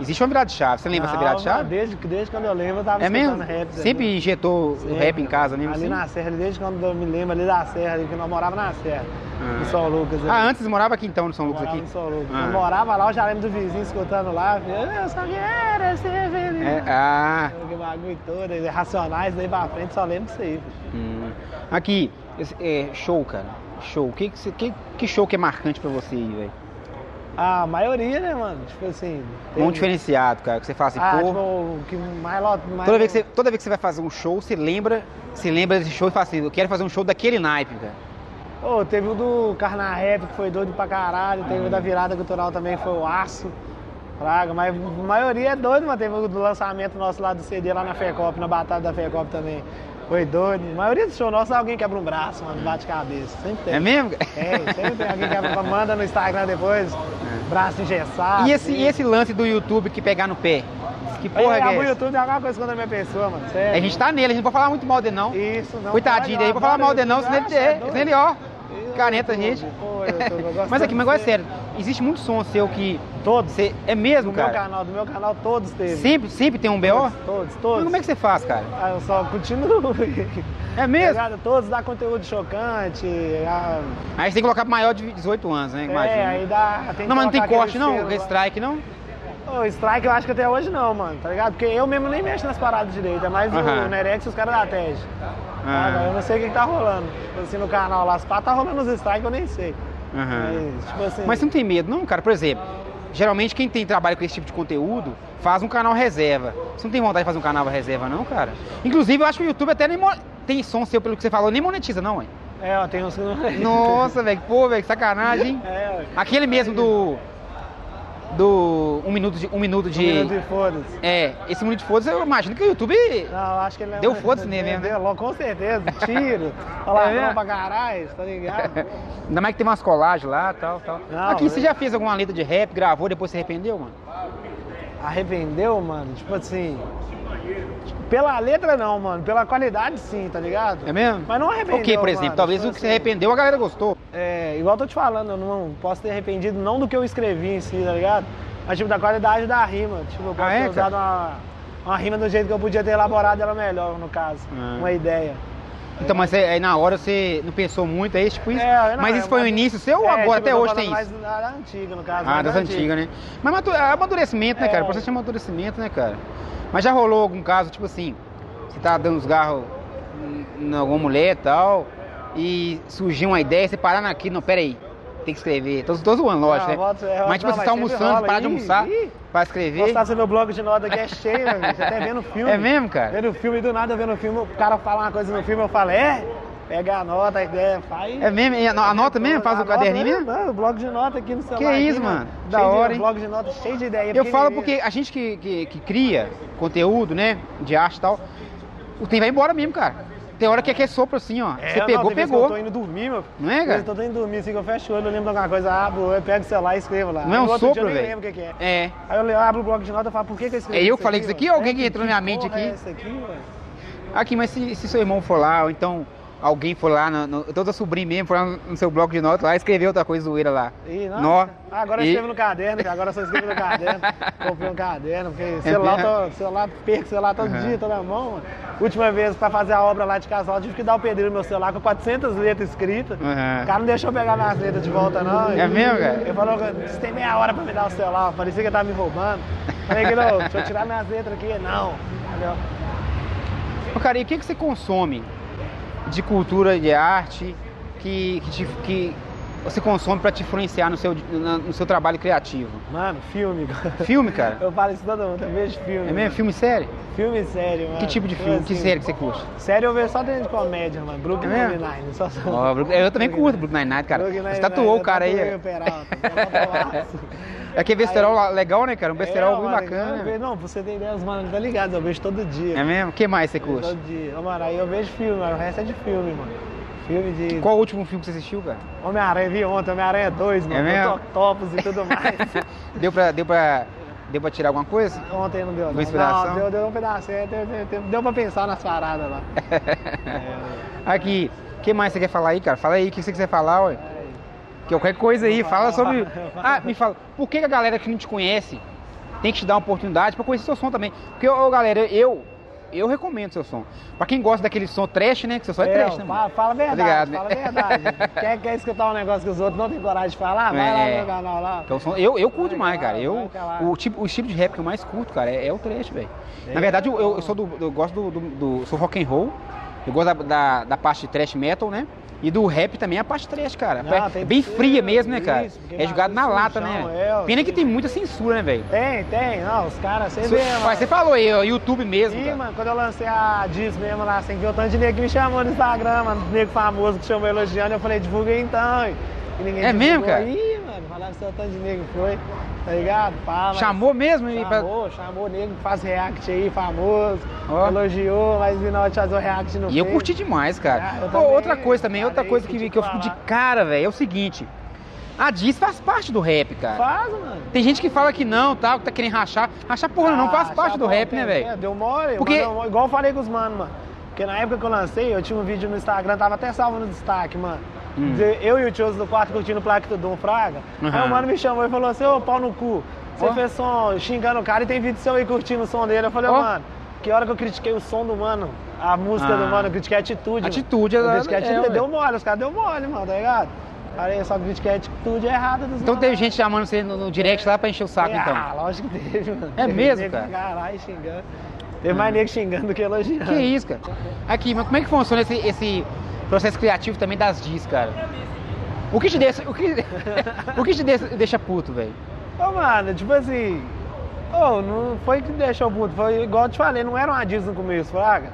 Speaker 1: Existe uma virada de chave. Você lembra essa
Speaker 2: Não,
Speaker 1: virada de chave?
Speaker 2: Desde, desde quando eu lembro, eu tava
Speaker 1: É mesmo?
Speaker 2: rap.
Speaker 1: Sempre injetou o rap em casa mesmo
Speaker 2: Ali
Speaker 1: assim?
Speaker 2: na Serra, desde quando eu me lembro ali da Serra, ali, que nós morava na Serra,
Speaker 1: Ah.
Speaker 2: em São Lucas. ali.
Speaker 1: Ah, antes morava aqui então, no São Lucas
Speaker 2: Morava
Speaker 1: aqui?
Speaker 2: em São Lucas.
Speaker 1: Ah.
Speaker 2: Eu morava lá, eu já lembro do vizinho escutando lá. Eu só quero ser feliz.
Speaker 1: É, ah,
Speaker 2: Que bagulho todo, é racionais daí pra frente, só lembro disso aí.
Speaker 1: hum. Aqui, esse- é, show, cara. Show. Que, que, que show que é marcante pra você aí, velho?
Speaker 2: A maioria, né, mano? Tipo assim. tem-
Speaker 1: Um diferenciado, cara, que você fala assim,
Speaker 2: Ah,
Speaker 1: pô.
Speaker 2: tipo, que mais mais
Speaker 1: Toda vez, que você, toda vez que você vai fazer um show, você lembra, você lembra desse show e fala assim, eu quero fazer um show daquele naipe, cara.
Speaker 2: Ô, teve o do Carna Rap, que foi doido pra caralho. Teve o da virada cultural também, que foi o Aço. Praga, mas a maioria é doido, mas teve o do lançamento nosso lá do CD lá na FECOP, na Batalha da FECOP também. Foi doido. A maioria do show nosso, alguém quebra um braço, mano, bate cabeça. Sempre tem.
Speaker 1: É mesmo?
Speaker 2: É, sempre tem alguém que quebra, manda no Instagram depois, braço engessado.
Speaker 1: E esse, e esse lance do YouTube que pegar no pé? Que
Speaker 2: Porra, Aí,
Speaker 1: é
Speaker 2: o
Speaker 1: essa?
Speaker 2: YouTube é alguma coisa contra a minha pessoa, mano. Sério.
Speaker 1: A gente tá nele, a gente não pode falar muito mal dele não.
Speaker 2: Isso, não.
Speaker 1: Coitadinho
Speaker 2: eu
Speaker 1: pra falar mal dele não, senão ele, é,
Speaker 2: é
Speaker 1: senão ele, ó, caneta a gente.
Speaker 2: pô, eu
Speaker 1: Mas aqui, mas agora é sério, existe muito som seu que
Speaker 2: Todos.
Speaker 1: você, é mesmo,
Speaker 2: Do meu
Speaker 1: cara?
Speaker 2: canal, do meu canal, todos teve.
Speaker 1: Sempre, sempre tem um BO?
Speaker 2: Todos, todos, todos.
Speaker 1: Mas como é que você faz, cara?
Speaker 2: Ah, eu só continuo.
Speaker 1: É mesmo?
Speaker 2: Todos dá conteúdo chocante. ah,
Speaker 1: Aí você tem que colocar maior de 18 anos, né? Imagina.
Speaker 2: É, aí dá.
Speaker 1: Não, mas não tem corte não?
Speaker 2: lá.
Speaker 1: Strike não?
Speaker 2: Ô, strike eu acho que até hoje não, mano, tá ligado? Porque eu mesmo nem mexo nas paradas direito, é mais
Speaker 1: Aham.
Speaker 2: o Nerex e os caras da TED.
Speaker 1: Ah.
Speaker 2: Eu não sei o que, que tá rolando. Assim, no canal lá, as pá, tá rolando os strikes, eu nem sei.
Speaker 1: Aham.
Speaker 2: Mas, tipo assim.
Speaker 1: Mas você não tem medo, não, cara? Por exemplo, geralmente quem tem trabalho com esse tipo de conteúdo faz um canal reserva. Você não tem vontade de fazer um canal reserva, não, cara? Inclusive, eu acho que o YouTube até nem tem som seu, pelo que você falou, nem monetiza, não, ué.
Speaker 2: É, ó, tem uns que não.
Speaker 1: Nossa, velho, pô, velho, que sacanagem, hein?
Speaker 2: É.
Speaker 1: Aquele mesmo do. Do. Um minuto de. Um minuto de.
Speaker 2: Um minuto de foda-se.
Speaker 1: É, esse minuto de foda eu imagino que o YouTube.
Speaker 2: Não, acho que ele é
Speaker 1: Deu foda-se nele mesmo, né?
Speaker 2: Deu, com certeza. Tiro. Falaram
Speaker 1: mesmo?
Speaker 2: pra caralho, tá ligado?
Speaker 1: Ainda mais que tem umas colagens lá tal, tal.
Speaker 2: Não,
Speaker 1: Aqui, você já fez alguma letra de rap, gravou, depois se arrependeu, mano?
Speaker 2: Arrependeu, mano? Tipo assim. Pela letra não, mano. Pela qualidade sim, tá ligado?
Speaker 1: É mesmo?
Speaker 2: Mas não arrependeu.
Speaker 1: O que, por exemplo?
Speaker 2: mano.
Speaker 1: Talvez
Speaker 2: Tipo
Speaker 1: o que
Speaker 2: assim,
Speaker 1: arrependeu, a galera gostou.
Speaker 2: É, igual eu tô te falando, eu não posso ter arrependido não do que eu escrevi em si, tá ligado? Mas tipo, da qualidade da rima. Tipo, eu posso
Speaker 1: Ah, é,
Speaker 2: ter usado uma, uma rima do jeito que eu podia ter elaborado ela melhor, no caso.
Speaker 1: Ah.
Speaker 2: Uma ideia.
Speaker 1: Então, mas você- aí na hora você não pensou muito, é isso, tipo isso?
Speaker 2: É, não,
Speaker 1: mas
Speaker 2: é
Speaker 1: isso foi o início seu ou
Speaker 2: É,
Speaker 1: agora,
Speaker 2: tipo,
Speaker 1: até hoje tem
Speaker 2: mais
Speaker 1: isso?
Speaker 2: da da antiga, no caso.
Speaker 1: Ah,
Speaker 2: mais
Speaker 1: das
Speaker 2: da
Speaker 1: antigas, né? Mas amadurecimento, né,
Speaker 2: É.
Speaker 1: cara? O processo de amadurecimento, né, cara? Mas já rolou algum caso, tipo assim, você tá dando os garros em alguma mulher e tal, e surgiu uma ideia, você parar naquilo, não, pera aí, tem que escrever. Tô, tô zoando, lógico, né?
Speaker 2: é,
Speaker 1: mas tipo,
Speaker 2: não,
Speaker 1: você
Speaker 2: mas
Speaker 1: tá almoçando, parar de almoçar
Speaker 2: ih.
Speaker 1: pra escrever.
Speaker 2: Postar seu meu blog de nota aqui é cheio, meu amigo. Você até vendo filme.
Speaker 1: É mesmo, cara?
Speaker 2: Vendo filme, do nada vendo filme, o cara fala uma coisa no filme, eu falo, é? Pega a nota, a ideia, faz.
Speaker 1: É mesmo? E ano- Anota mesmo? Faz o caderninho
Speaker 2: mesmo? Não, o blog de nota aqui no celular.
Speaker 1: Que
Speaker 2: aqui,
Speaker 1: isso, mano? Da
Speaker 2: Cheio de-
Speaker 1: hora, hein?
Speaker 2: Blog de nota cheio de ideia.
Speaker 1: Eu falo porque a gente que, que, que cria conteúdo, né, de arte e tal, o tempo vai embora mesmo, cara. Tem hora que é que é sopro assim, ó.
Speaker 2: É,
Speaker 1: você
Speaker 2: não,
Speaker 1: pegou,
Speaker 2: que
Speaker 1: pegou.
Speaker 2: Eu tô indo dormir, meu.
Speaker 1: Não é, cara?
Speaker 2: Eu tô indo dormir, assim que eu fecho o olho, eu lembro de alguma coisa, abro, eu pego o celular e escrevo lá.
Speaker 1: Não é um
Speaker 2: outro
Speaker 1: sopro,
Speaker 2: eu nem
Speaker 1: velho?
Speaker 2: lembro o que, é.
Speaker 1: É.
Speaker 2: Aí eu abro o bloco de nota e falo, por que, que eu escrevi
Speaker 1: É eu
Speaker 2: isso
Speaker 1: que falei isso aqui ou alguém que
Speaker 2: É,
Speaker 1: entrou na minha mente aqui?
Speaker 2: É aqui?
Speaker 1: Aqui, mas se, se seu irmão for lá, ou então alguém for lá, no, no, toda sobrinho mesmo, for lá no, no seu bloco de notas lá, escrever outra coisa zoeira lá.
Speaker 2: Ih, nossa.
Speaker 1: Nó.
Speaker 2: Ah, agora
Speaker 1: E-
Speaker 2: escrevo no caderno, cara. agora só escrevo no caderno. Comprei um caderno, porque celular,
Speaker 1: mesmo?
Speaker 2: tô, celular, perco celular todo
Speaker 1: Aham.
Speaker 2: dia, tô na mão, mano. Última vez pra fazer a obra lá de casal, tive que dar o pedreiro no meu celular com 400 letras escritas.
Speaker 1: Aham.
Speaker 2: O cara não deixou pegar minhas letras de volta, não.
Speaker 1: É
Speaker 2: E-
Speaker 1: mesmo, cara?
Speaker 2: Ele falou, você tem meia hora pra me dar o celular. Parecia que ele tava me roubando. Falei que não, deixa eu tirar minhas letras aqui. Não. Entendeu?
Speaker 1: Ô, cara, e o que, que você consome de cultura, de arte, que, que, te- que você consome pra te influenciar no seu, no seu trabalho criativo?
Speaker 2: Mano, filme.
Speaker 1: Filme, cara?
Speaker 2: Eu falo isso todo mundo, eu vejo filme.
Speaker 1: É mesmo? Filme série?
Speaker 2: Filme sério, mano.
Speaker 1: Que tipo de filme? Que
Speaker 2: assim,
Speaker 1: série que você curte?
Speaker 2: Sério, eu vejo só dentro de comédia, mano. Brooklyn
Speaker 1: É?
Speaker 2: Nine-Nine. Só,
Speaker 1: Brook- eu também curto Brooklyn Nine-Nine, cara.
Speaker 2: Brooklyn
Speaker 1: Você
Speaker 2: Nine-Nine,
Speaker 1: tatuou o
Speaker 2: eu
Speaker 1: cara aí.
Speaker 2: tatuei
Speaker 1: é.
Speaker 2: o Peralta.
Speaker 1: É que é besterol lá- legal, né, cara? Um besterol
Speaker 2: É,
Speaker 1: muito bacana.
Speaker 2: vejo- Não, pra você ter ideia, os mano, tá ligado? Eu vejo todo dia.
Speaker 1: É mesmo? O que mais você curte?
Speaker 2: Todo dia. Ô, mano, aí eu vejo filme, mano. O resto é de filme, mano. Filme de.
Speaker 1: Qual o último filme que você assistiu, cara?
Speaker 2: Homem-Aranha, vi ontem, Homem-Aranha 2, mano.
Speaker 1: É mesmo?
Speaker 2: Octopus e tudo mais.
Speaker 1: Deu pra, deu pra, deu pra tirar alguma coisa?
Speaker 2: Ontem não deu, não.
Speaker 1: Uma inspiração?
Speaker 2: Não, deu, deu um pedacinho, deu, deu, deu, deu pra pensar nas paradas lá.
Speaker 1: Aqui, o que mais você quer falar aí, cara? Fala aí o que você quiser falar, ué. Que qualquer coisa aí, fala sobre. Ah, me fala, por que a galera que não te conhece tem que te dar uma oportunidade pra conhecer seu som também? Porque, ô, galera, eu. Eu recomendo seu som. Pra quem gosta daquele som trash, né? Que seu som é, trash, né?
Speaker 2: fala,
Speaker 1: mano?
Speaker 2: fala a verdade,
Speaker 1: ligado, né?
Speaker 2: fala a verdade. quer, quer escutar um negócio que os outros não têm coragem de falar? Vai lá no
Speaker 1: É.
Speaker 2: meu canal lá.
Speaker 1: Então, som- eu, eu curto demais, cara. Eu, o, tipo, o estilo de rap que eu mais curto, cara, é, é o trash, velho. Na verdade, eu, eu sou do. Eu gosto do, do, do- Sou rock and roll. Eu gosto da, da, da parte de thrash metal, né? E do rap também é a parte trash, cara.
Speaker 2: Não,
Speaker 1: é bem fria mesmo, né, cara?
Speaker 2: isso,
Speaker 1: é jogado na lata,
Speaker 2: sujão,
Speaker 1: né?
Speaker 2: é,
Speaker 1: Pena que
Speaker 2: tem-
Speaker 1: muita censura, né, velho?
Speaker 2: Tem, tem. Não, os caras, você vê,
Speaker 1: Mas. Você falou aí, ó, YouTube mesmo, cara.
Speaker 2: mano, quando eu lancei a Diz mesmo lá, sem ver o tanto de nego que me chamou no Instagram, mano, nego famoso que chamou elogiando, eu falei, divulga aí então. E ninguém
Speaker 1: É mesmo, cara?
Speaker 2: Ih, mano, falaram que o tanto de nego foi, tá ligado? Pá,
Speaker 1: Chamou mesmo? e pra-
Speaker 2: Chamou, chamou nego que faz react aí, famoso,
Speaker 1: Ó.
Speaker 2: elogiou, mas vi na hora de fazer o react no
Speaker 1: E eu
Speaker 2: Face.
Speaker 1: curti demais, cara.
Speaker 2: Ah, eu
Speaker 1: outra coisa também, outra coisa que,
Speaker 2: senti
Speaker 1: que eu fico de cara, velho, é o seguinte. A Diz faz parte do rap, cara.
Speaker 2: Faz, mano.
Speaker 1: Tem gente que fala que não, tal, que tá querendo rachar. Rachar porra não, faz
Speaker 2: Ah,
Speaker 1: parte do rap, né, velho?
Speaker 2: é, Deu mole,
Speaker 1: Porque-
Speaker 2: Porque... igual eu falei com os manos, mano. Porque na época que eu lancei, eu tinha um vídeo no Instagram, tava até salvo no destaque, mano.
Speaker 1: Hum.
Speaker 2: Eu e o Tioso do quarto curtindo o plaque do Dom Fraga. Aí
Speaker 1: Aham.
Speaker 2: o mano me chamou e falou assim, ô pau no cu, você
Speaker 1: Ó.
Speaker 2: fez som xingando o cara e tem vídeo seu aí curtindo o som dele. Eu falei,
Speaker 1: Ó.
Speaker 2: mano, que hora que eu critiquei o som do mano, a música
Speaker 1: Ah.
Speaker 2: do mano, eu critiquei a atitude.
Speaker 1: Atitude,
Speaker 2: mano. Eu
Speaker 1: é-
Speaker 2: critiquei a
Speaker 1: é,
Speaker 2: atitude,
Speaker 1: ué.
Speaker 2: deu mole, os caras deu mole, mano, tá ligado? Falei, só critiquei a atitude errada dos
Speaker 1: Então
Speaker 2: manos.
Speaker 1: teve gente chamando você no, no direct lá pra encher o saco,
Speaker 2: Ah,
Speaker 1: então.
Speaker 2: lógico que teve, mano.
Speaker 1: É
Speaker 2: Teve
Speaker 1: mesmo, cara?
Speaker 2: Caralho, xingando. Teve mais nego xingando do que elogiando.
Speaker 1: Que isso, cara? Aqui, mas como é que funciona esse, esse processo criativo também das Diz, cara? O que te deixa, o que, o que te deixa, puto, velho?
Speaker 2: Ô, mano, tipo assim. Ô, não foi que deixou puto. Foi igual eu te falei, não era uma diz no começo, fraga.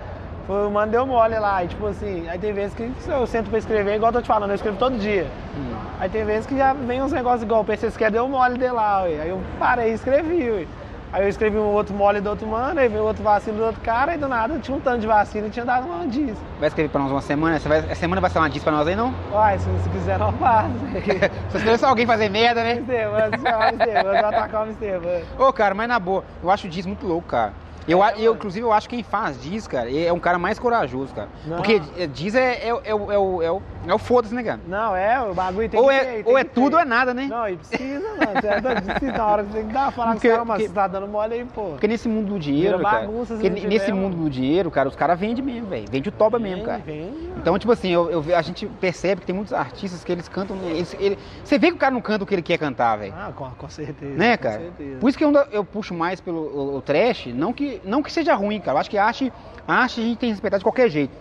Speaker 2: Foi o mano deu mole lá. E tipo assim, aí tem vezes que eu sento pra escrever, igual eu tô te falando, eu escrevo todo dia.
Speaker 1: Hum.
Speaker 2: Aí tem vezes que já vem uns negócios igual, pensei, que deu mole de lá, ué. Aí eu parei e escrevi, ué. Aí eu escrevi um outro mole do outro mano, aí veio outro vacilo do outro cara, e do nada tinha um tanto de vacilo e tinha dado uma diz.
Speaker 1: Vai escrever pra nós uma semana? Você vai, essa semana vai ser uma Diz pra nós aí, não?
Speaker 2: Uai, se você quiser, não faz.
Speaker 1: Se escrever só alguém fazer merda, né?
Speaker 2: Buzz, chama o atacar o. Buzz.
Speaker 1: Ô, cara, mas na boa, eu acho o Diz muito louco, cara. Eu,
Speaker 2: É,
Speaker 1: eu, inclusive, eu acho que quem faz Diz, cara, é um cara mais corajoso, cara.
Speaker 2: Não.
Speaker 1: Porque é, Diz é, é, é, o- é, o- é, o- é o foda-se, né, cara?
Speaker 2: Não, é, o bagulho tem
Speaker 1: Ou
Speaker 2: que
Speaker 1: é,
Speaker 2: ter,
Speaker 1: ou é tudo ou é nada, né?
Speaker 2: Não, e precisa, mano. Você é doido, na hora que você tem que dar, falar
Speaker 1: Porque-
Speaker 2: com os caras, mas você tá dando mole aí, pô.
Speaker 1: Porque nesse mundo do dinheiro,
Speaker 2: Vira
Speaker 1: cara.
Speaker 2: bagunça
Speaker 1: porque
Speaker 2: não tiver,
Speaker 1: nesse
Speaker 2: mano.
Speaker 1: mundo do dinheiro, cara, os caras vendem mesmo, velho. Vende o toba mesmo, cara.
Speaker 2: Vem,
Speaker 1: Então, tipo assim, eu, eu a gente percebe que tem muitos artistas que eles cantam. Eles, ele- você vê que o cara não canta o que ele quer cantar, velho.
Speaker 2: Ah, com, com certeza.
Speaker 1: Né,
Speaker 2: com
Speaker 1: cara?
Speaker 2: certeza.
Speaker 1: Por isso que eu, eu puxo mais pelo o, o trash, não que, não que seja ruim, cara. Eu acho que arte, a arte a gente tem que respeitar de qualquer jeito.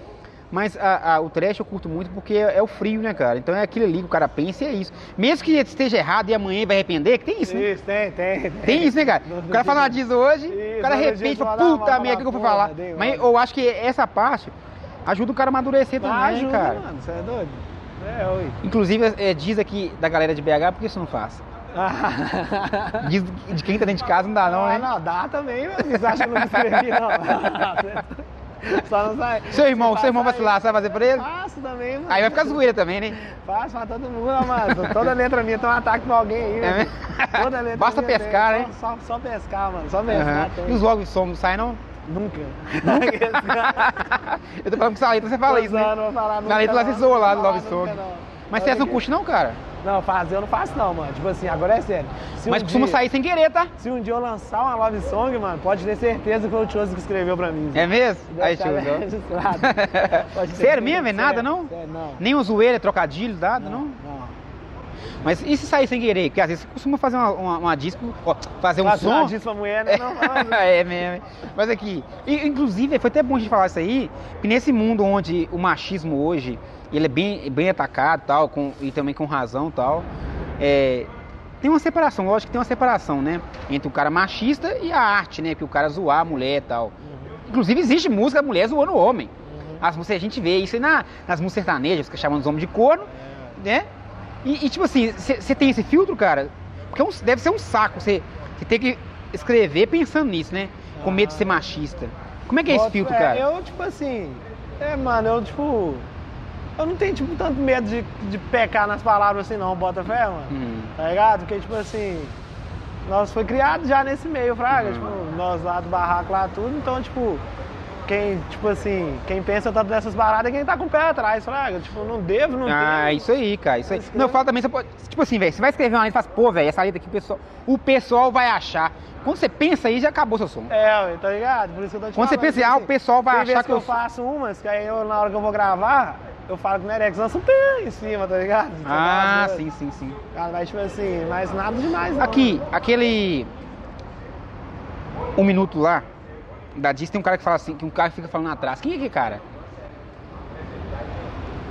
Speaker 1: Mas a- a- o trash eu curto muito porque é, é o frio, né, cara? Então é aquilo ali que o cara pensa e é isso. Mesmo que esteja errado e amanhã vai arrepender, que tem isso, né?
Speaker 2: Isso, tem, tem.
Speaker 1: Tem isso, né, cara? O cara fala uma diz hoje,
Speaker 2: Isso,
Speaker 1: o cara arrepende fala, puta merda, o que eu fui
Speaker 2: falar, dei
Speaker 1: Mas eu acho que essa parte ajuda o cara a amadurecer também,
Speaker 2: Ah, ajuda,
Speaker 1: cara.
Speaker 2: mano, você é doido? É, oi.
Speaker 1: Inclusive, é, diz aqui da galera de BH, por que isso não faz? Diz de quem tá dentro de casa não dá não,
Speaker 2: Ah,
Speaker 1: né?
Speaker 2: não, dá também, mas vocês acham que eu não escrevi, não. Só não sai.
Speaker 1: Seu irmão,
Speaker 2: Se
Speaker 1: seu irmão vacilar, você vai fazer pra ele?
Speaker 2: Faço também, mano.
Speaker 1: Aí vai ficar zoeira também, né?
Speaker 2: Faço pra todo mundo, mano. Toda letra minha tem um ataque pra alguém aí,
Speaker 1: É?
Speaker 2: Toda letra
Speaker 1: Basta
Speaker 2: minha
Speaker 1: pescar,
Speaker 2: tem.
Speaker 1: né?
Speaker 2: Só, só, pescar, mano. Só pescar tem.
Speaker 1: E os logos de som não saem, não?
Speaker 2: Nunca.
Speaker 1: Eu tô falando com essa letra, você fala isso, né?
Speaker 2: Não vou falar nunca,
Speaker 1: Na letra lá
Speaker 2: não.
Speaker 1: você zoa lá do
Speaker 2: Não
Speaker 1: Love
Speaker 2: nunca,
Speaker 1: Song.
Speaker 2: não.
Speaker 1: Mas você não
Speaker 2: aqui.
Speaker 1: curte não, cara?
Speaker 2: Não, fazer eu não faço não, mano. Tipo assim, agora é sério. Se
Speaker 1: Mas
Speaker 2: um
Speaker 1: costuma
Speaker 2: dia-
Speaker 1: sair sem querer, tá?
Speaker 2: Se um dia eu lançar uma love song, mano, pode ter certeza que foi o Tioso que escreveu pra mim.
Speaker 1: É mesmo? Aí,
Speaker 2: ter
Speaker 1: Sério mesmo? É nada, não?
Speaker 2: Sério, não.
Speaker 1: Nem um zoeira, trocadilho, nada, não?
Speaker 2: Não.
Speaker 1: Mas e se sair sem querer? Porque às vezes você costuma fazer uma, uma, uma disco, ó, fazer um
Speaker 2: Fazer uma
Speaker 1: som.
Speaker 2: disso pra mulher, né? Não, não.
Speaker 1: é mesmo. Mas aqui, inclusive, foi até bom a gente falar isso aí, que nesse mundo onde o machismo hoje, ele é bem, bem atacado tal, com, e também com razão tal, é, tem uma separação, lógico que tem uma separação, né? Entre o cara machista e a arte, né? Que o cara zoar a mulher e tal. Inclusive existe música da mulher zoando o homem. As músicas a gente vê isso aí na, nas músicas sertanejas, que chamam os homens de corno, né? E, e, tipo assim, você tem esse filtro, cara? Porque é um- deve ser um saco você ter que escrever pensando nisso, né? Com medo de ser machista. Como é que é esse filtro,
Speaker 2: é,
Speaker 1: cara?
Speaker 2: Eu, tipo assim. É, mano, eu, tipo. Eu não tenho, tipo, tanto medo de, de pecar nas palavras assim, não, bota fé, mano.
Speaker 1: Hum.
Speaker 2: Tá ligado? Porque, tipo assim. Nós foi criado já nesse meio, Fraga.
Speaker 1: Uhum.
Speaker 2: Tipo, nós lá do barraco lá, tudo. Então, tipo. Quem, tipo assim, quem pensa tanto dessas paradas é quem tá com o pé atrás, Fraga. Tipo, não devo, não
Speaker 1: Ah, isso aí, cara. Isso aí. Não, eu
Speaker 2: que-
Speaker 1: falo também, você pode. Tipo assim, velho, você vai escrever uma letra e fala, pô, velho, essa letra aqui o pessoal, o pessoal vai achar. Quando você pensa aí, já acabou seu som.
Speaker 2: É, ué, tá ligado? Por isso que eu tô te
Speaker 1: Quando você
Speaker 2: falando,
Speaker 1: pensa,
Speaker 2: tipo
Speaker 1: ah, o
Speaker 2: assim,
Speaker 1: pessoal vai achar
Speaker 2: vezes
Speaker 1: que
Speaker 2: eu
Speaker 1: eu
Speaker 2: faço umas, que aí eu, na hora que eu vou gravar, eu falo com o Nerex, lança um pé em cima, tá ligado?
Speaker 1: Ah,
Speaker 2: Tá
Speaker 1: sim, sim, sim.
Speaker 2: Cara, mas tipo assim, mas nada demais não.
Speaker 1: Aqui, aquele. Um minuto lá, da Diz, tem um cara que fala assim, que um cara fica falando atrás. Quem é que cara?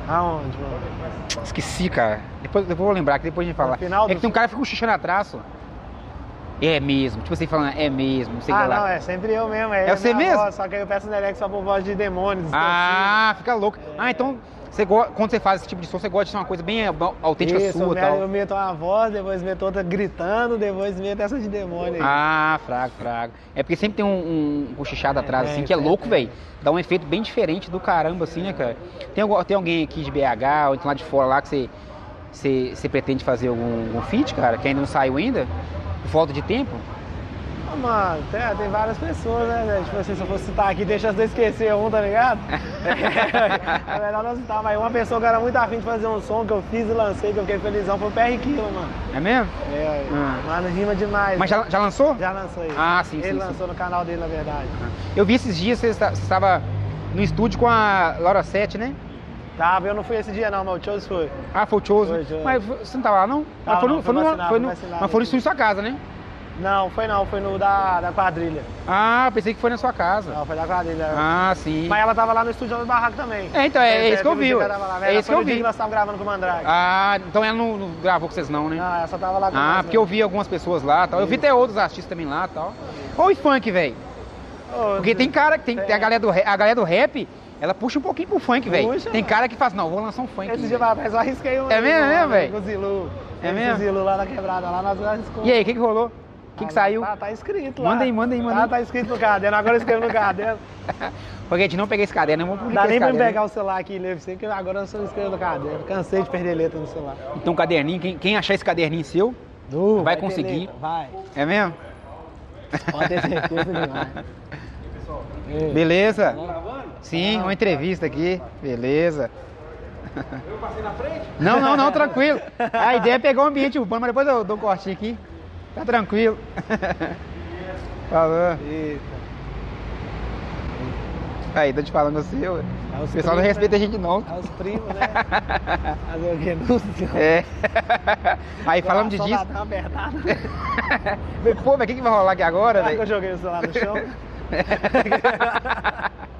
Speaker 2: Aonde, mano?
Speaker 1: Esqueci, cara. Depois, depois eu vou lembrar, que depois a gente fala.
Speaker 2: Final
Speaker 1: é que tem um cara que fica cochichando atrás, ó. É mesmo. Tipo assim, falando, é mesmo, não sei
Speaker 2: Ah,
Speaker 1: que lá.
Speaker 2: não, é sempre eu mesmo. É,
Speaker 1: É você mesmo?
Speaker 2: Voz, só que eu peço o Nerex só por voz de demônios.
Speaker 1: Ah, fica louco. Ah, então, você quando você faz esse tipo de som, você gosta de ser uma coisa bem au- autêntica
Speaker 2: Isso,
Speaker 1: sua
Speaker 2: eu,
Speaker 1: tal.
Speaker 2: eu meto uma voz, depois meto outra gritando, depois meto essa de demônio aí.
Speaker 1: Ah, fraco, fraco. É porque sempre tem um, um cochichado atrás, assim,
Speaker 2: tem,
Speaker 1: que é
Speaker 2: tem,
Speaker 1: louco, velho. Dá um efeito bem diferente do caramba, assim, né, cara? Tem, tem alguém aqui de BH, ou então lá de fora lá, que você, você, você pretende fazer algum, algum feat, cara? Que ainda não saiu ainda? Por falta de tempo?
Speaker 2: Ah, mano, tem, tem várias pessoas, né? Tipo assim, se eu fosse citar aqui, deixa eu esquecer um, tá ligado? é melhor não citar, mas uma pessoa que era muito afim de fazer um som que eu fiz e lancei, que eu fiquei felizão, foi o PR Quilo, mano.
Speaker 1: É mesmo?
Speaker 2: É,
Speaker 1: Ah.
Speaker 2: mano, rima demais.
Speaker 1: Mas já, já lançou?
Speaker 2: Já lançou ele.
Speaker 1: Ah, sim,
Speaker 2: Ele
Speaker 1: sim,
Speaker 2: lançou no canal dele, na verdade.
Speaker 1: Eu vi esses dias, você esta- você estava no estúdio com a Laura Sete, né?
Speaker 2: Tava, eu não fui esse dia não, mas o Chose foi.
Speaker 1: Ah, foi o Chose.
Speaker 2: Foi, foi.
Speaker 1: Mas você não tava lá, não?
Speaker 2: Tava,
Speaker 1: mas foi no,
Speaker 2: não,
Speaker 1: foi
Speaker 2: vacinar,
Speaker 1: foi no-
Speaker 2: vacinar,
Speaker 1: mas foi no estúdio da sua casa, né?
Speaker 2: Não, foi não, foi no da, da quadrilha.
Speaker 1: Ah, pensei que foi na sua casa.
Speaker 2: Não, foi da quadrilha.
Speaker 1: Ah, sim.
Speaker 2: Mas ela tava lá no estúdio do barraco também.
Speaker 1: É, então, é, é isso que eu vi.
Speaker 2: ela
Speaker 1: É
Speaker 2: ela
Speaker 1: isso que eu vi.
Speaker 2: que nós estávamos gravando com o Mandrake.
Speaker 1: Ah, então ela não, não gravou com vocês não, né?
Speaker 2: Não, essa tava lá com
Speaker 1: Ah, porque eu
Speaker 2: né?
Speaker 1: vi algumas pessoas lá tal. Eu vi até outros artistas também lá tal. Ou e funk, velho. Porque tem cara que tem, tem a galera do rap, a galera do rap, ela puxa um pouquinho pro funk, velho. Tem cara que faz, não, vou lançar um funk.
Speaker 2: Esse
Speaker 1: né?
Speaker 2: dia pra trás eu arrisquei um.
Speaker 1: É mesmo, é mesmo, velho? É mesmo?
Speaker 2: Zilu lá na quebrada, lá nós arriscamos.
Speaker 1: E aí, o que que rolou? O que que
Speaker 2: Ah,
Speaker 1: saiu?
Speaker 2: Tá, tá escrito lá.
Speaker 1: Manda aí, manda aí, manda
Speaker 2: Tá,
Speaker 1: aí.
Speaker 2: tá escrito no caderno, agora eu escrevo no caderno.
Speaker 1: Porque a gente não peguei esse caderno, vamos
Speaker 2: Não
Speaker 1: publicar
Speaker 2: dá nem pra
Speaker 1: caderno.
Speaker 2: pegar o celular aqui e ler pra você, que agora eu só escrevo no caderno. Cansei de perder letra no celular.
Speaker 1: Então, caderninho, quem, quem achar esse caderninho seu,
Speaker 2: Nu,
Speaker 1: Vai
Speaker 2: ter
Speaker 1: conseguir.
Speaker 2: letra, Vai.
Speaker 1: é mesmo?
Speaker 2: Pode ter certeza vai. Ei,
Speaker 1: Beleza? Sim, uma entrevista aqui. Beleza. Eu passei na frente? Não, não, não, tranquilo. A ideia é pegar o ambiente urbano, mas depois eu dou um cortinho aqui. Tá tranquilo. Falou.
Speaker 2: Eita.
Speaker 1: Aí, tô te falando você, ué.
Speaker 2: É
Speaker 1: O pessoal não
Speaker 2: primos,
Speaker 1: respeita a
Speaker 2: né?
Speaker 1: gente não.
Speaker 2: É os primos, né? Fazer o? Não sei.
Speaker 1: É. Aí falando de disso.
Speaker 2: Tá apertado.
Speaker 1: Pô, mas o que, que vai rolar aqui agora,
Speaker 2: que eu joguei o celular no chão?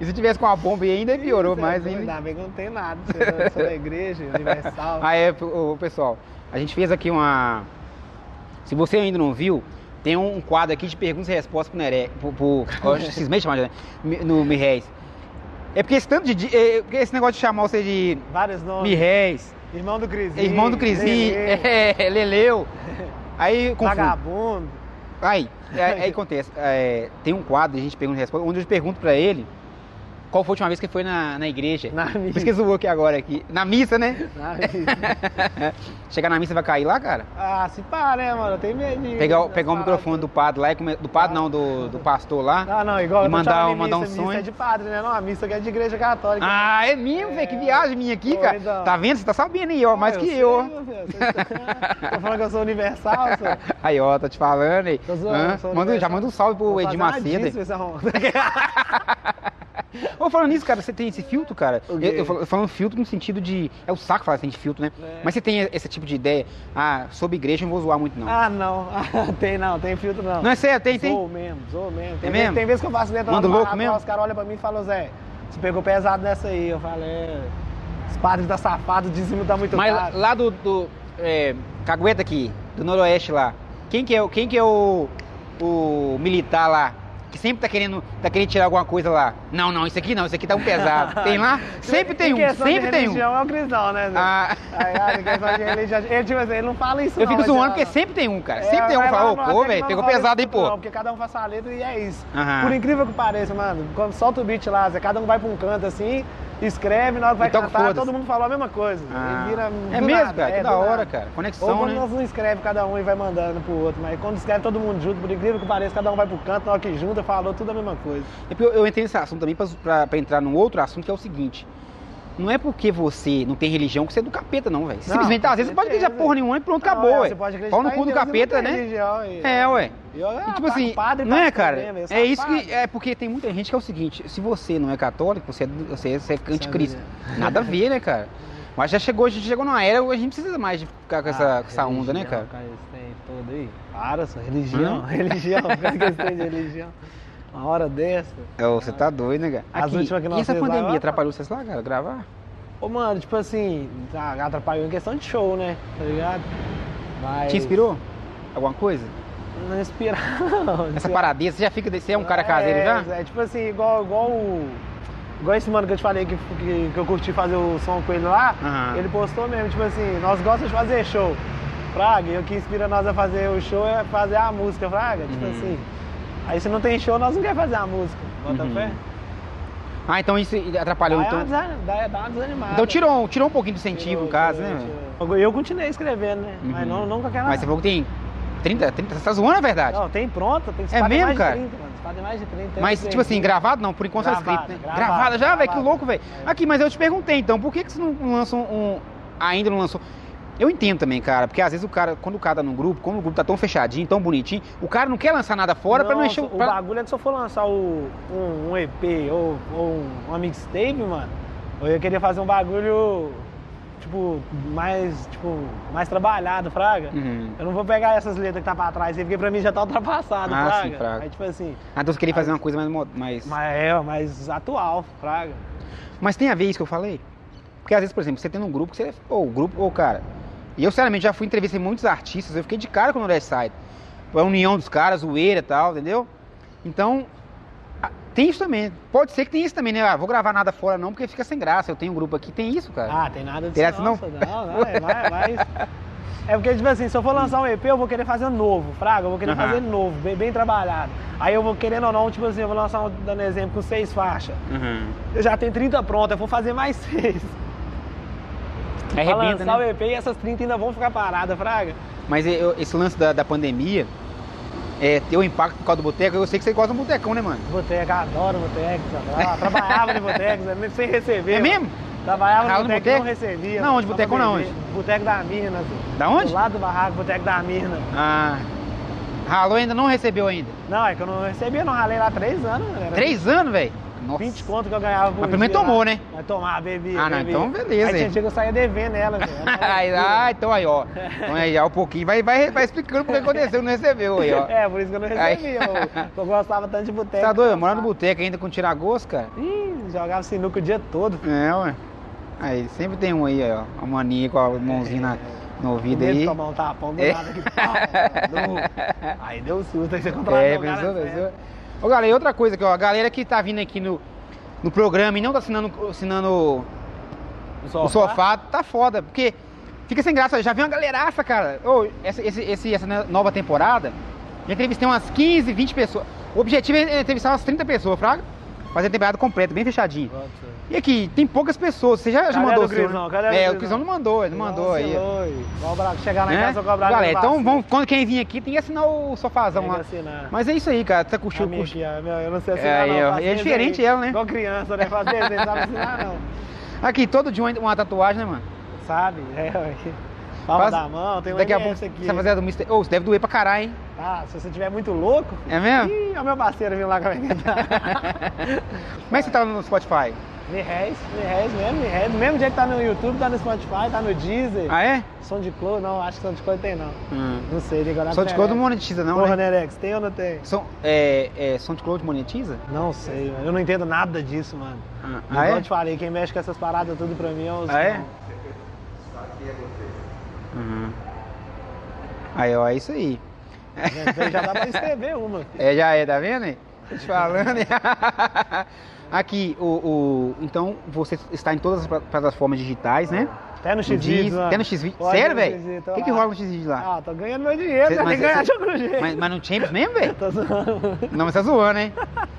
Speaker 1: E se tivesse com uma bomba aí, ainda piorou
Speaker 2: Você é
Speaker 1: mais ainda.
Speaker 2: Ainda bem que não tem nada. Você sou da igreja, universal.
Speaker 1: É, o pessoal, a gente fez aqui uma. Se você ainda não viu, tem um quadro aqui de perguntas e respostas pro Neré. Pro, pro, eu cismei chamar, né? Mi- No Mirréis. É porque esse tanto de. é, porque esse negócio de chamar você de
Speaker 2: Vários nomes.
Speaker 1: Mirréis,
Speaker 2: Irmão do Crisinho.
Speaker 1: irmão do Crisinho, é, Leleu. Aí confunde.
Speaker 2: Vagabundo.
Speaker 1: Aí, aí, aí acontece, é, tem um quadro de a gente pergunta e resposta, onde eu pergunto pra ele qual foi a última vez que foi na, na igreja.
Speaker 2: Na
Speaker 1: Por
Speaker 2: missa.
Speaker 1: isso que zoou aqui agora aqui. Na missa, né?
Speaker 2: Na missa.
Speaker 1: Chegar na missa vai cair lá, cara?
Speaker 2: Ah, se pá, né, mano? Eu tenho medo de...
Speaker 1: Pegar, pegar o microfone do padre lá do padre não, do, do pastor lá.
Speaker 2: Ah, não, igual
Speaker 1: E
Speaker 2: eu
Speaker 1: mandar
Speaker 2: de
Speaker 1: mandar um
Speaker 2: missa,
Speaker 1: sonho.
Speaker 2: Missa é de padre, né? Não, a missa que é de igreja católica.
Speaker 1: Ah, é mesmo, velho? Que viagem minha aqui,
Speaker 2: Pô,
Speaker 1: cara.
Speaker 2: então.
Speaker 1: Tá vendo? Você tá sabendo aí, ó, mais
Speaker 2: Ah,
Speaker 1: que
Speaker 2: sei,
Speaker 1: eu.
Speaker 2: meu filho. Você- Tô falando que eu sou universal, senhor.
Speaker 1: Aí, ó, tá te falando aí.
Speaker 2: Tô zoando, sou
Speaker 1: Manda, já manda um salve pro Edir
Speaker 2: fazer
Speaker 1: Ô, falando nisso, cara, você tem esse filtro, cara? Eu, eu falo- eu falando filtro no sentido de. É o saco falar assim de filtro, né?
Speaker 2: É.
Speaker 1: Mas você tem esse tipo de ideia? Ah, sobre igreja eu não vou zoar muito, não.
Speaker 2: Ah, não. tem não, tem filtro não.
Speaker 1: não é sério, tem, tem.
Speaker 2: Zoou mesmo, zoou mesmo. Tem,
Speaker 1: É mesmo?
Speaker 2: tem vezes que eu faço letra
Speaker 1: Manda louco mesmo?
Speaker 2: Os caras olham pra mim e falam, Zé, você pegou pesado nessa aí. Eu falei, é, os padres tá safado, o dízimo tá muito
Speaker 1: Mas
Speaker 2: caro.
Speaker 1: lá do. do é, Cagueta aqui, do Noroeste lá. Quem que é, quem que é o, o militar lá? Que sempre tá querendo, tá querendo tirar alguma coisa lá. Não, não, isso aqui não, isso aqui tá um pesado. Tem lá? Sempre tem
Speaker 2: Em
Speaker 1: um, sempre tem um.
Speaker 2: é o cristão, né?
Speaker 1: Ah.
Speaker 2: Aí, questão de religião, ele, tipo assim, ele não fala isso
Speaker 1: Eu
Speaker 2: não,
Speaker 1: fico zoando porque sempre tem um, cara.
Speaker 2: É,
Speaker 1: Sempre tem um que fala, ô, pô, velho, pegou pesado aí,
Speaker 2: isso Não,
Speaker 1: pô.
Speaker 2: porque cada um faz a letra e é isso. Por incrível que pareça, mano, quando solta o beat lá, cada um vai pra um canto assim, escreve, na hora que vai
Speaker 1: E toca
Speaker 2: cantar, todo mundo falou a mesma coisa.
Speaker 1: Ah.
Speaker 2: Vira
Speaker 1: É mesmo,
Speaker 2: nada,
Speaker 1: cara, que
Speaker 2: é,
Speaker 1: da hora,
Speaker 2: nada.
Speaker 1: cara.
Speaker 2: Ou
Speaker 1: Conexão,
Speaker 2: quando
Speaker 1: né?
Speaker 2: nós não escreve cada um e vai mandando pro outro, mas quando escreve todo mundo junto, por incrível que pareça, cada um vai pro canto, na hora que junta, falou tudo a mesma coisa.
Speaker 1: É eu, eu entrei nesse assunto também pra, pra- pra entrar num outro assunto que é o seguinte. Não é porque você não tem religião que você é do capeta, não, velho. Simplesmente, às vezes você pode acreditar porra nenhuma e pronto,
Speaker 2: Não,
Speaker 1: acabou,
Speaker 2: é,
Speaker 1: ué.
Speaker 2: Você pode acreditar
Speaker 1: Pau no cu do
Speaker 2: não
Speaker 1: capeta, né?
Speaker 2: religião, e-
Speaker 1: É, ué.
Speaker 2: E eu,
Speaker 1: E,
Speaker 2: ah,
Speaker 1: tipo
Speaker 2: pá,
Speaker 1: assim,
Speaker 2: padre
Speaker 1: não
Speaker 2: tá
Speaker 1: é, cara?
Speaker 2: mesmo,
Speaker 1: É isso que. É porque tem muita gente que é o seguinte: se você não é católico, você é, você, você é anticristo. Nada a ver, né, cara? Mas já chegou, a gente chegou numa era, a gente precisa mais de ficar com essa,
Speaker 2: Ah,
Speaker 1: com essa onda, né, cara?
Speaker 2: Esse tem todo aí. Para, só religião,
Speaker 1: Hã?
Speaker 2: religião, que tem de religião. Uma hora dessa.
Speaker 1: É, você tá doido, né, cara?
Speaker 2: As
Speaker 1: Aqui,
Speaker 2: últimas que nós
Speaker 1: e essa
Speaker 2: lá,
Speaker 1: pandemia
Speaker 2: ó.
Speaker 1: atrapalhou vocês lá, cara, gravar?
Speaker 2: Ô, mano, tipo assim, tá, atrapalhou em questão de show, né? Tá ligado? Mas.
Speaker 1: Te inspirou? Alguma coisa?
Speaker 2: Não inspira, não.
Speaker 1: Essa paradinha, você já fica. Você é um cara caseiro
Speaker 2: é,
Speaker 1: já?
Speaker 2: É, tipo assim, igual, igual o. Igual esse mano que eu te falei que, que, que eu curti fazer o som com ele lá,
Speaker 1: Aham.
Speaker 2: ele postou mesmo, tipo assim, nós gostamos de fazer show. Fraga, e o que inspira nós a fazer o show é fazer a música, Fraga. Tipo
Speaker 1: Uhum.
Speaker 2: assim. Aí se não tem show, nós não queremos fazer a música. Bota
Speaker 1: Uhum.
Speaker 2: fé?
Speaker 1: Ah, então isso atrapalhou.
Speaker 2: Dá,
Speaker 1: Então,
Speaker 2: uma desan- dá, dá uma desanimada.
Speaker 1: então tirou, tirou um pouquinho do incentivo, no caso,
Speaker 2: tirou,
Speaker 1: né?
Speaker 2: tirou. Eu continuei escrevendo, né? Mas
Speaker 1: Uhum.
Speaker 2: não, não com aquela.
Speaker 1: Mas você falou que tem 30, 30. Você tá zoando a verdade?
Speaker 2: Não, tem pronta, tem
Speaker 1: É mesmo,
Speaker 2: mais
Speaker 1: cara?
Speaker 2: de 30, mano. Você tem mais de 30. tem
Speaker 1: Mas,
Speaker 2: que
Speaker 1: tipo assim, gravado não, por enquanto
Speaker 2: Gravado,
Speaker 1: escrito, né?
Speaker 2: gravado,
Speaker 1: Gravado já, velho, que louco, velho.
Speaker 2: É.
Speaker 1: Aqui, mas eu te perguntei então, por que, que você não lança um, um- Ainda não lançou. Eu entendo também, cara, porque às vezes o cara, quando o cara tá num grupo, como o grupo tá tão fechadinho, tão bonitinho, o cara não quer lançar nada fora pra não encher
Speaker 2: o
Speaker 1: pra-
Speaker 2: bagulho é que se eu for lançar o- um, um EP ou, ou uma mixtape, mano, eu ia querer fazer um bagulho, tipo, mais, tipo, mais trabalhado, fraga.
Speaker 1: Uhum.
Speaker 2: Eu não vou pegar essas letras que tá pra trás, aí, porque pra mim já tá ultrapassado,
Speaker 1: Ah,
Speaker 2: fraga.
Speaker 1: sim, fraga.
Speaker 2: Aí, tipo assim,
Speaker 1: Ah, então você queria fazer uma coisa mais. mais...
Speaker 2: mas é, mais atual, fraga.
Speaker 1: Mas tem a ver isso que eu falei? Porque às vezes, por exemplo, você tem um grupo que você. Pô, o grupo, ô, cara. E eu, sinceramente, já fui entrevistar muitos artistas, eu fiquei de cara com o North Side. A união dos caras, zoeira e tal, entendeu? Então, tem isso também. Pode ser que tenha isso também, né? Ah, vou gravar nada fora não, porque fica sem graça. Eu tenho um grupo aqui, tem isso, cara.
Speaker 2: Ah, tem nada disso
Speaker 1: Tem essa
Speaker 2: não.
Speaker 1: não?
Speaker 2: Não, é, vai, vai. É porque, tipo assim, se eu for lançar um EP, eu vou querer fazer novo, fraga, eu vou querer
Speaker 1: Aham.
Speaker 2: fazer novo, bem, bem trabalhado. Aí eu vou querendo ou não, tipo assim, eu vou lançar, um, dando exemplo, com seis faixas.
Speaker 1: Uhum.
Speaker 2: Eu já tenho 30 prontas, eu vou fazer mais seis. Pra
Speaker 1: Arrebenta,
Speaker 2: lançar
Speaker 1: né?
Speaker 2: o EP e essas 30 ainda vão ficar paradas, fraga.
Speaker 1: Mas eu- esse lance da, da pandemia, é, ter o impacto por causa do boteco, eu sei que você gosta do botecão, né, mano?
Speaker 2: Boteco, adoro boteco, tra- trabalhava no boteco, né, sem receber.
Speaker 1: É mesmo?
Speaker 2: Trabalhava no boteco e não
Speaker 1: boteco?
Speaker 2: recebia.
Speaker 1: Não, onde? Boteco na
Speaker 2: beber. Boteco da Mirna.
Speaker 1: Da onde?
Speaker 2: Do lado do barraco, boteco da Mirna.
Speaker 1: Ah. Ralou ainda não recebeu ainda.
Speaker 2: Não, é que eu não recebia, não ralei lá três anos, galera.
Speaker 1: Três anos, velho? Nossa.
Speaker 2: 20 conto que eu ganhava por
Speaker 1: Mas
Speaker 2: dia
Speaker 1: tomou,
Speaker 2: lá.
Speaker 1: né?
Speaker 2: Vai tomar, bebi.
Speaker 1: Ah, não,
Speaker 2: bebi.
Speaker 1: então beleza,
Speaker 2: Aí tinha dia que eu saía devendo ela, velho.
Speaker 1: Ah, então aí, ó. Então aí, já um pouquinho. Vai, vai, vai explicando porque aconteceu, não recebeu aí, ó.
Speaker 2: É, por isso que eu não
Speaker 1: Aí.
Speaker 2: recebia. Eu, eu gostava tanto de boteco.
Speaker 1: Você tá doido? Morar no
Speaker 2: boteco
Speaker 1: ainda com tiragosto, cara?
Speaker 2: Ih, jogava sinuca o dia todo.
Speaker 1: É, ué. Aí, sempre tem um aí, ó. Uma maninha com a mãozinha na, no ouvido aí.
Speaker 2: tomar um tapão do
Speaker 1: É.
Speaker 2: nada pau, Aí deu susto, aí você contratou
Speaker 1: É,
Speaker 2: o cara
Speaker 1: pensou, pensou? Ô, galera, e outra coisa aqui, ó. A galera que tá vindo aqui no, no programa e não tá assinando, assinando o sofá, tá foda. Porque fica sem graça. Já vi uma galeraça, cara. Ô, essa, esse, essa nova temporada, já entrevistei umas 15, 20 pessoas. O objetivo é entrevistar umas 30 pessoas, fraga? Fazer a temporada completa, bem fechadinho. E aqui, tem poucas pessoas. Você já, já
Speaker 2: Cadê
Speaker 1: mandou
Speaker 2: do
Speaker 1: o seu, né?
Speaker 2: Cadê
Speaker 1: É, o? Crisão não mandou, ele não mandou aí.
Speaker 2: Vamos chegar lá em
Speaker 1: Né?
Speaker 2: casa, eu cobrar
Speaker 1: Galera, então vamos, quando quem vir aqui tem que assinar o sofazão lá.
Speaker 2: assinar.
Speaker 1: Mas é isso aí, cara. Você curtiu,
Speaker 2: ó, meu, eu não sei
Speaker 1: É,
Speaker 2: assinar
Speaker 1: aí,
Speaker 2: não. faço
Speaker 1: é diferente
Speaker 2: desenho.
Speaker 1: ela, né?
Speaker 2: Igual criança, né? Fazer não sabe assinar não.
Speaker 1: Aqui, todo dia uma, uma tatuagem, né, mano?
Speaker 2: Sabe? É. Palma
Speaker 1: Faz-
Speaker 2: da mão, tem um
Speaker 1: Daqui a pouco
Speaker 2: aqui.
Speaker 1: você vai fazer a do Mr. Ô, você deve doer pra caralho, hein?
Speaker 2: Ah, se você tiver muito louco...
Speaker 1: É mesmo?
Speaker 2: Ih, é o meu parceiro vindo lá com a minha
Speaker 1: Como é que você tá no Spotify?
Speaker 2: Me Rez, Me Rez mesmo, Me Rez. Do mesmo jeito que tá no YouTube, tá no Spotify, tá no Deezer.
Speaker 1: Ah, é?
Speaker 2: Som de Clô, não, acho que som de Clô tem não.
Speaker 1: Hum.
Speaker 2: Não sei, tem olhar
Speaker 1: Som de Cloud não monetiza, não,
Speaker 2: Porra,
Speaker 1: né?
Speaker 2: Nerex, tem ou não tem?
Speaker 1: Som, é, é, som de Cloud monetiza?
Speaker 2: Não sei, mano. eu não entendo nada disso, mano.
Speaker 1: Ah, ah,
Speaker 2: eu
Speaker 1: é?
Speaker 2: te falei, quem mexe com essas paradas tudo pra mim é os...
Speaker 1: Ah, é? Uhum. Aí, ó, é isso aí.
Speaker 2: Já, já dá pra escrever uma. filho.
Speaker 1: É, já é, tá vendo? aí? Tô te falando. Aqui, o, o, então você está em todas as pla- plataformas digitais, né?
Speaker 2: Até no
Speaker 1: Deezer,
Speaker 2: mano.
Speaker 1: Até no X-Video.
Speaker 2: Pode
Speaker 1: Sério, velho? O que, que
Speaker 2: lá.
Speaker 1: rola no X-Video lá?
Speaker 2: Ah, tô ganhando meu dinheiro,
Speaker 1: Cê-
Speaker 2: né? Tem que ganhar de algum jeito.
Speaker 1: mas, mas no Champions mesmo, velho?
Speaker 2: Tô zoando.
Speaker 1: Não, mas tá zoando, hein?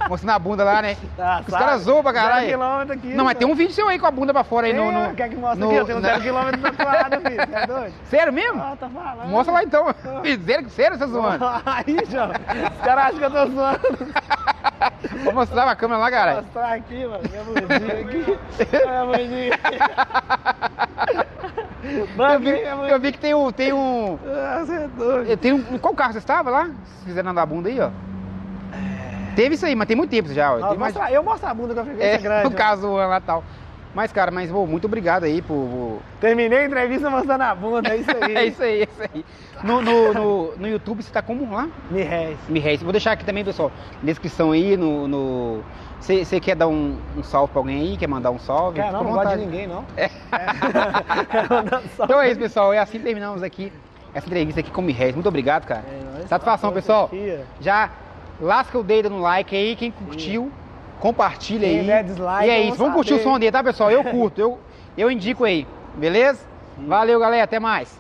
Speaker 1: Mostrando a bunda lá, né?
Speaker 2: Ah,
Speaker 1: Os caras zoam pra caralho.
Speaker 2: aqui,
Speaker 1: Não, mas tem um vídeo seu aí com a bunda pra fora aí no. No
Speaker 2: quer que mostre
Speaker 1: no-
Speaker 2: aqui? Eu tenho
Speaker 1: na-
Speaker 2: zero quilômetro tatuado, filho. Você é doido?
Speaker 1: Sério mesmo?
Speaker 2: Ah, tá falando.
Speaker 1: Mostra lá então. Sério, sério, você tá zoando?
Speaker 2: Aí, João. Os caras acham que eu tô zoando.
Speaker 1: Vou mostrar pra câmera lá,
Speaker 2: Vou
Speaker 1: cara.
Speaker 2: mostrar aqui, mano. Minha bundinha aqui. Minha
Speaker 1: Eu vi, eu vi que tem um. Tem um.
Speaker 2: Ah, você é doido.
Speaker 1: Tem um. Qual carro você estava lá? Vocês fizeram da bunda aí, ó. Teve isso aí, mas tem muito tempo já, ó.
Speaker 2: Não,
Speaker 1: Tem mais-
Speaker 2: mostra- eu mostro a bunda com a frequência
Speaker 1: É,
Speaker 2: grande.
Speaker 1: no
Speaker 2: mano.
Speaker 1: caso lá tal. Mas, cara, mas pô, muito obrigado aí por. por-
Speaker 2: Terminei a entrevista mostrando a bunda, é isso aí.
Speaker 1: É isso aí, é isso aí. No, no, no, no YouTube você tá como lá?
Speaker 2: Me
Speaker 1: resta. Vou deixar aqui também, pessoal, descrição aí, no. no... Você quer dar um, um salve pra alguém aí? Quer mandar um salve?
Speaker 2: Cara, não, não gosto de ninguém, não.
Speaker 1: É.
Speaker 2: Só-
Speaker 1: Então é isso, pessoal. É assim que terminamos aqui essa entrevista aqui com o Mirrez. Muito obrigado, cara.
Speaker 2: É,
Speaker 1: Satisfação, pessoal. Já lasca o dedo no like aí, quem curtiu, compartilha aí.
Speaker 2: der dislike,
Speaker 1: e é isso, vamos curtir o
Speaker 2: saber.
Speaker 1: som dele, tá, pessoal? Eu curto, eu, eu indico aí. Beleza? Valeu, galera. Até mais.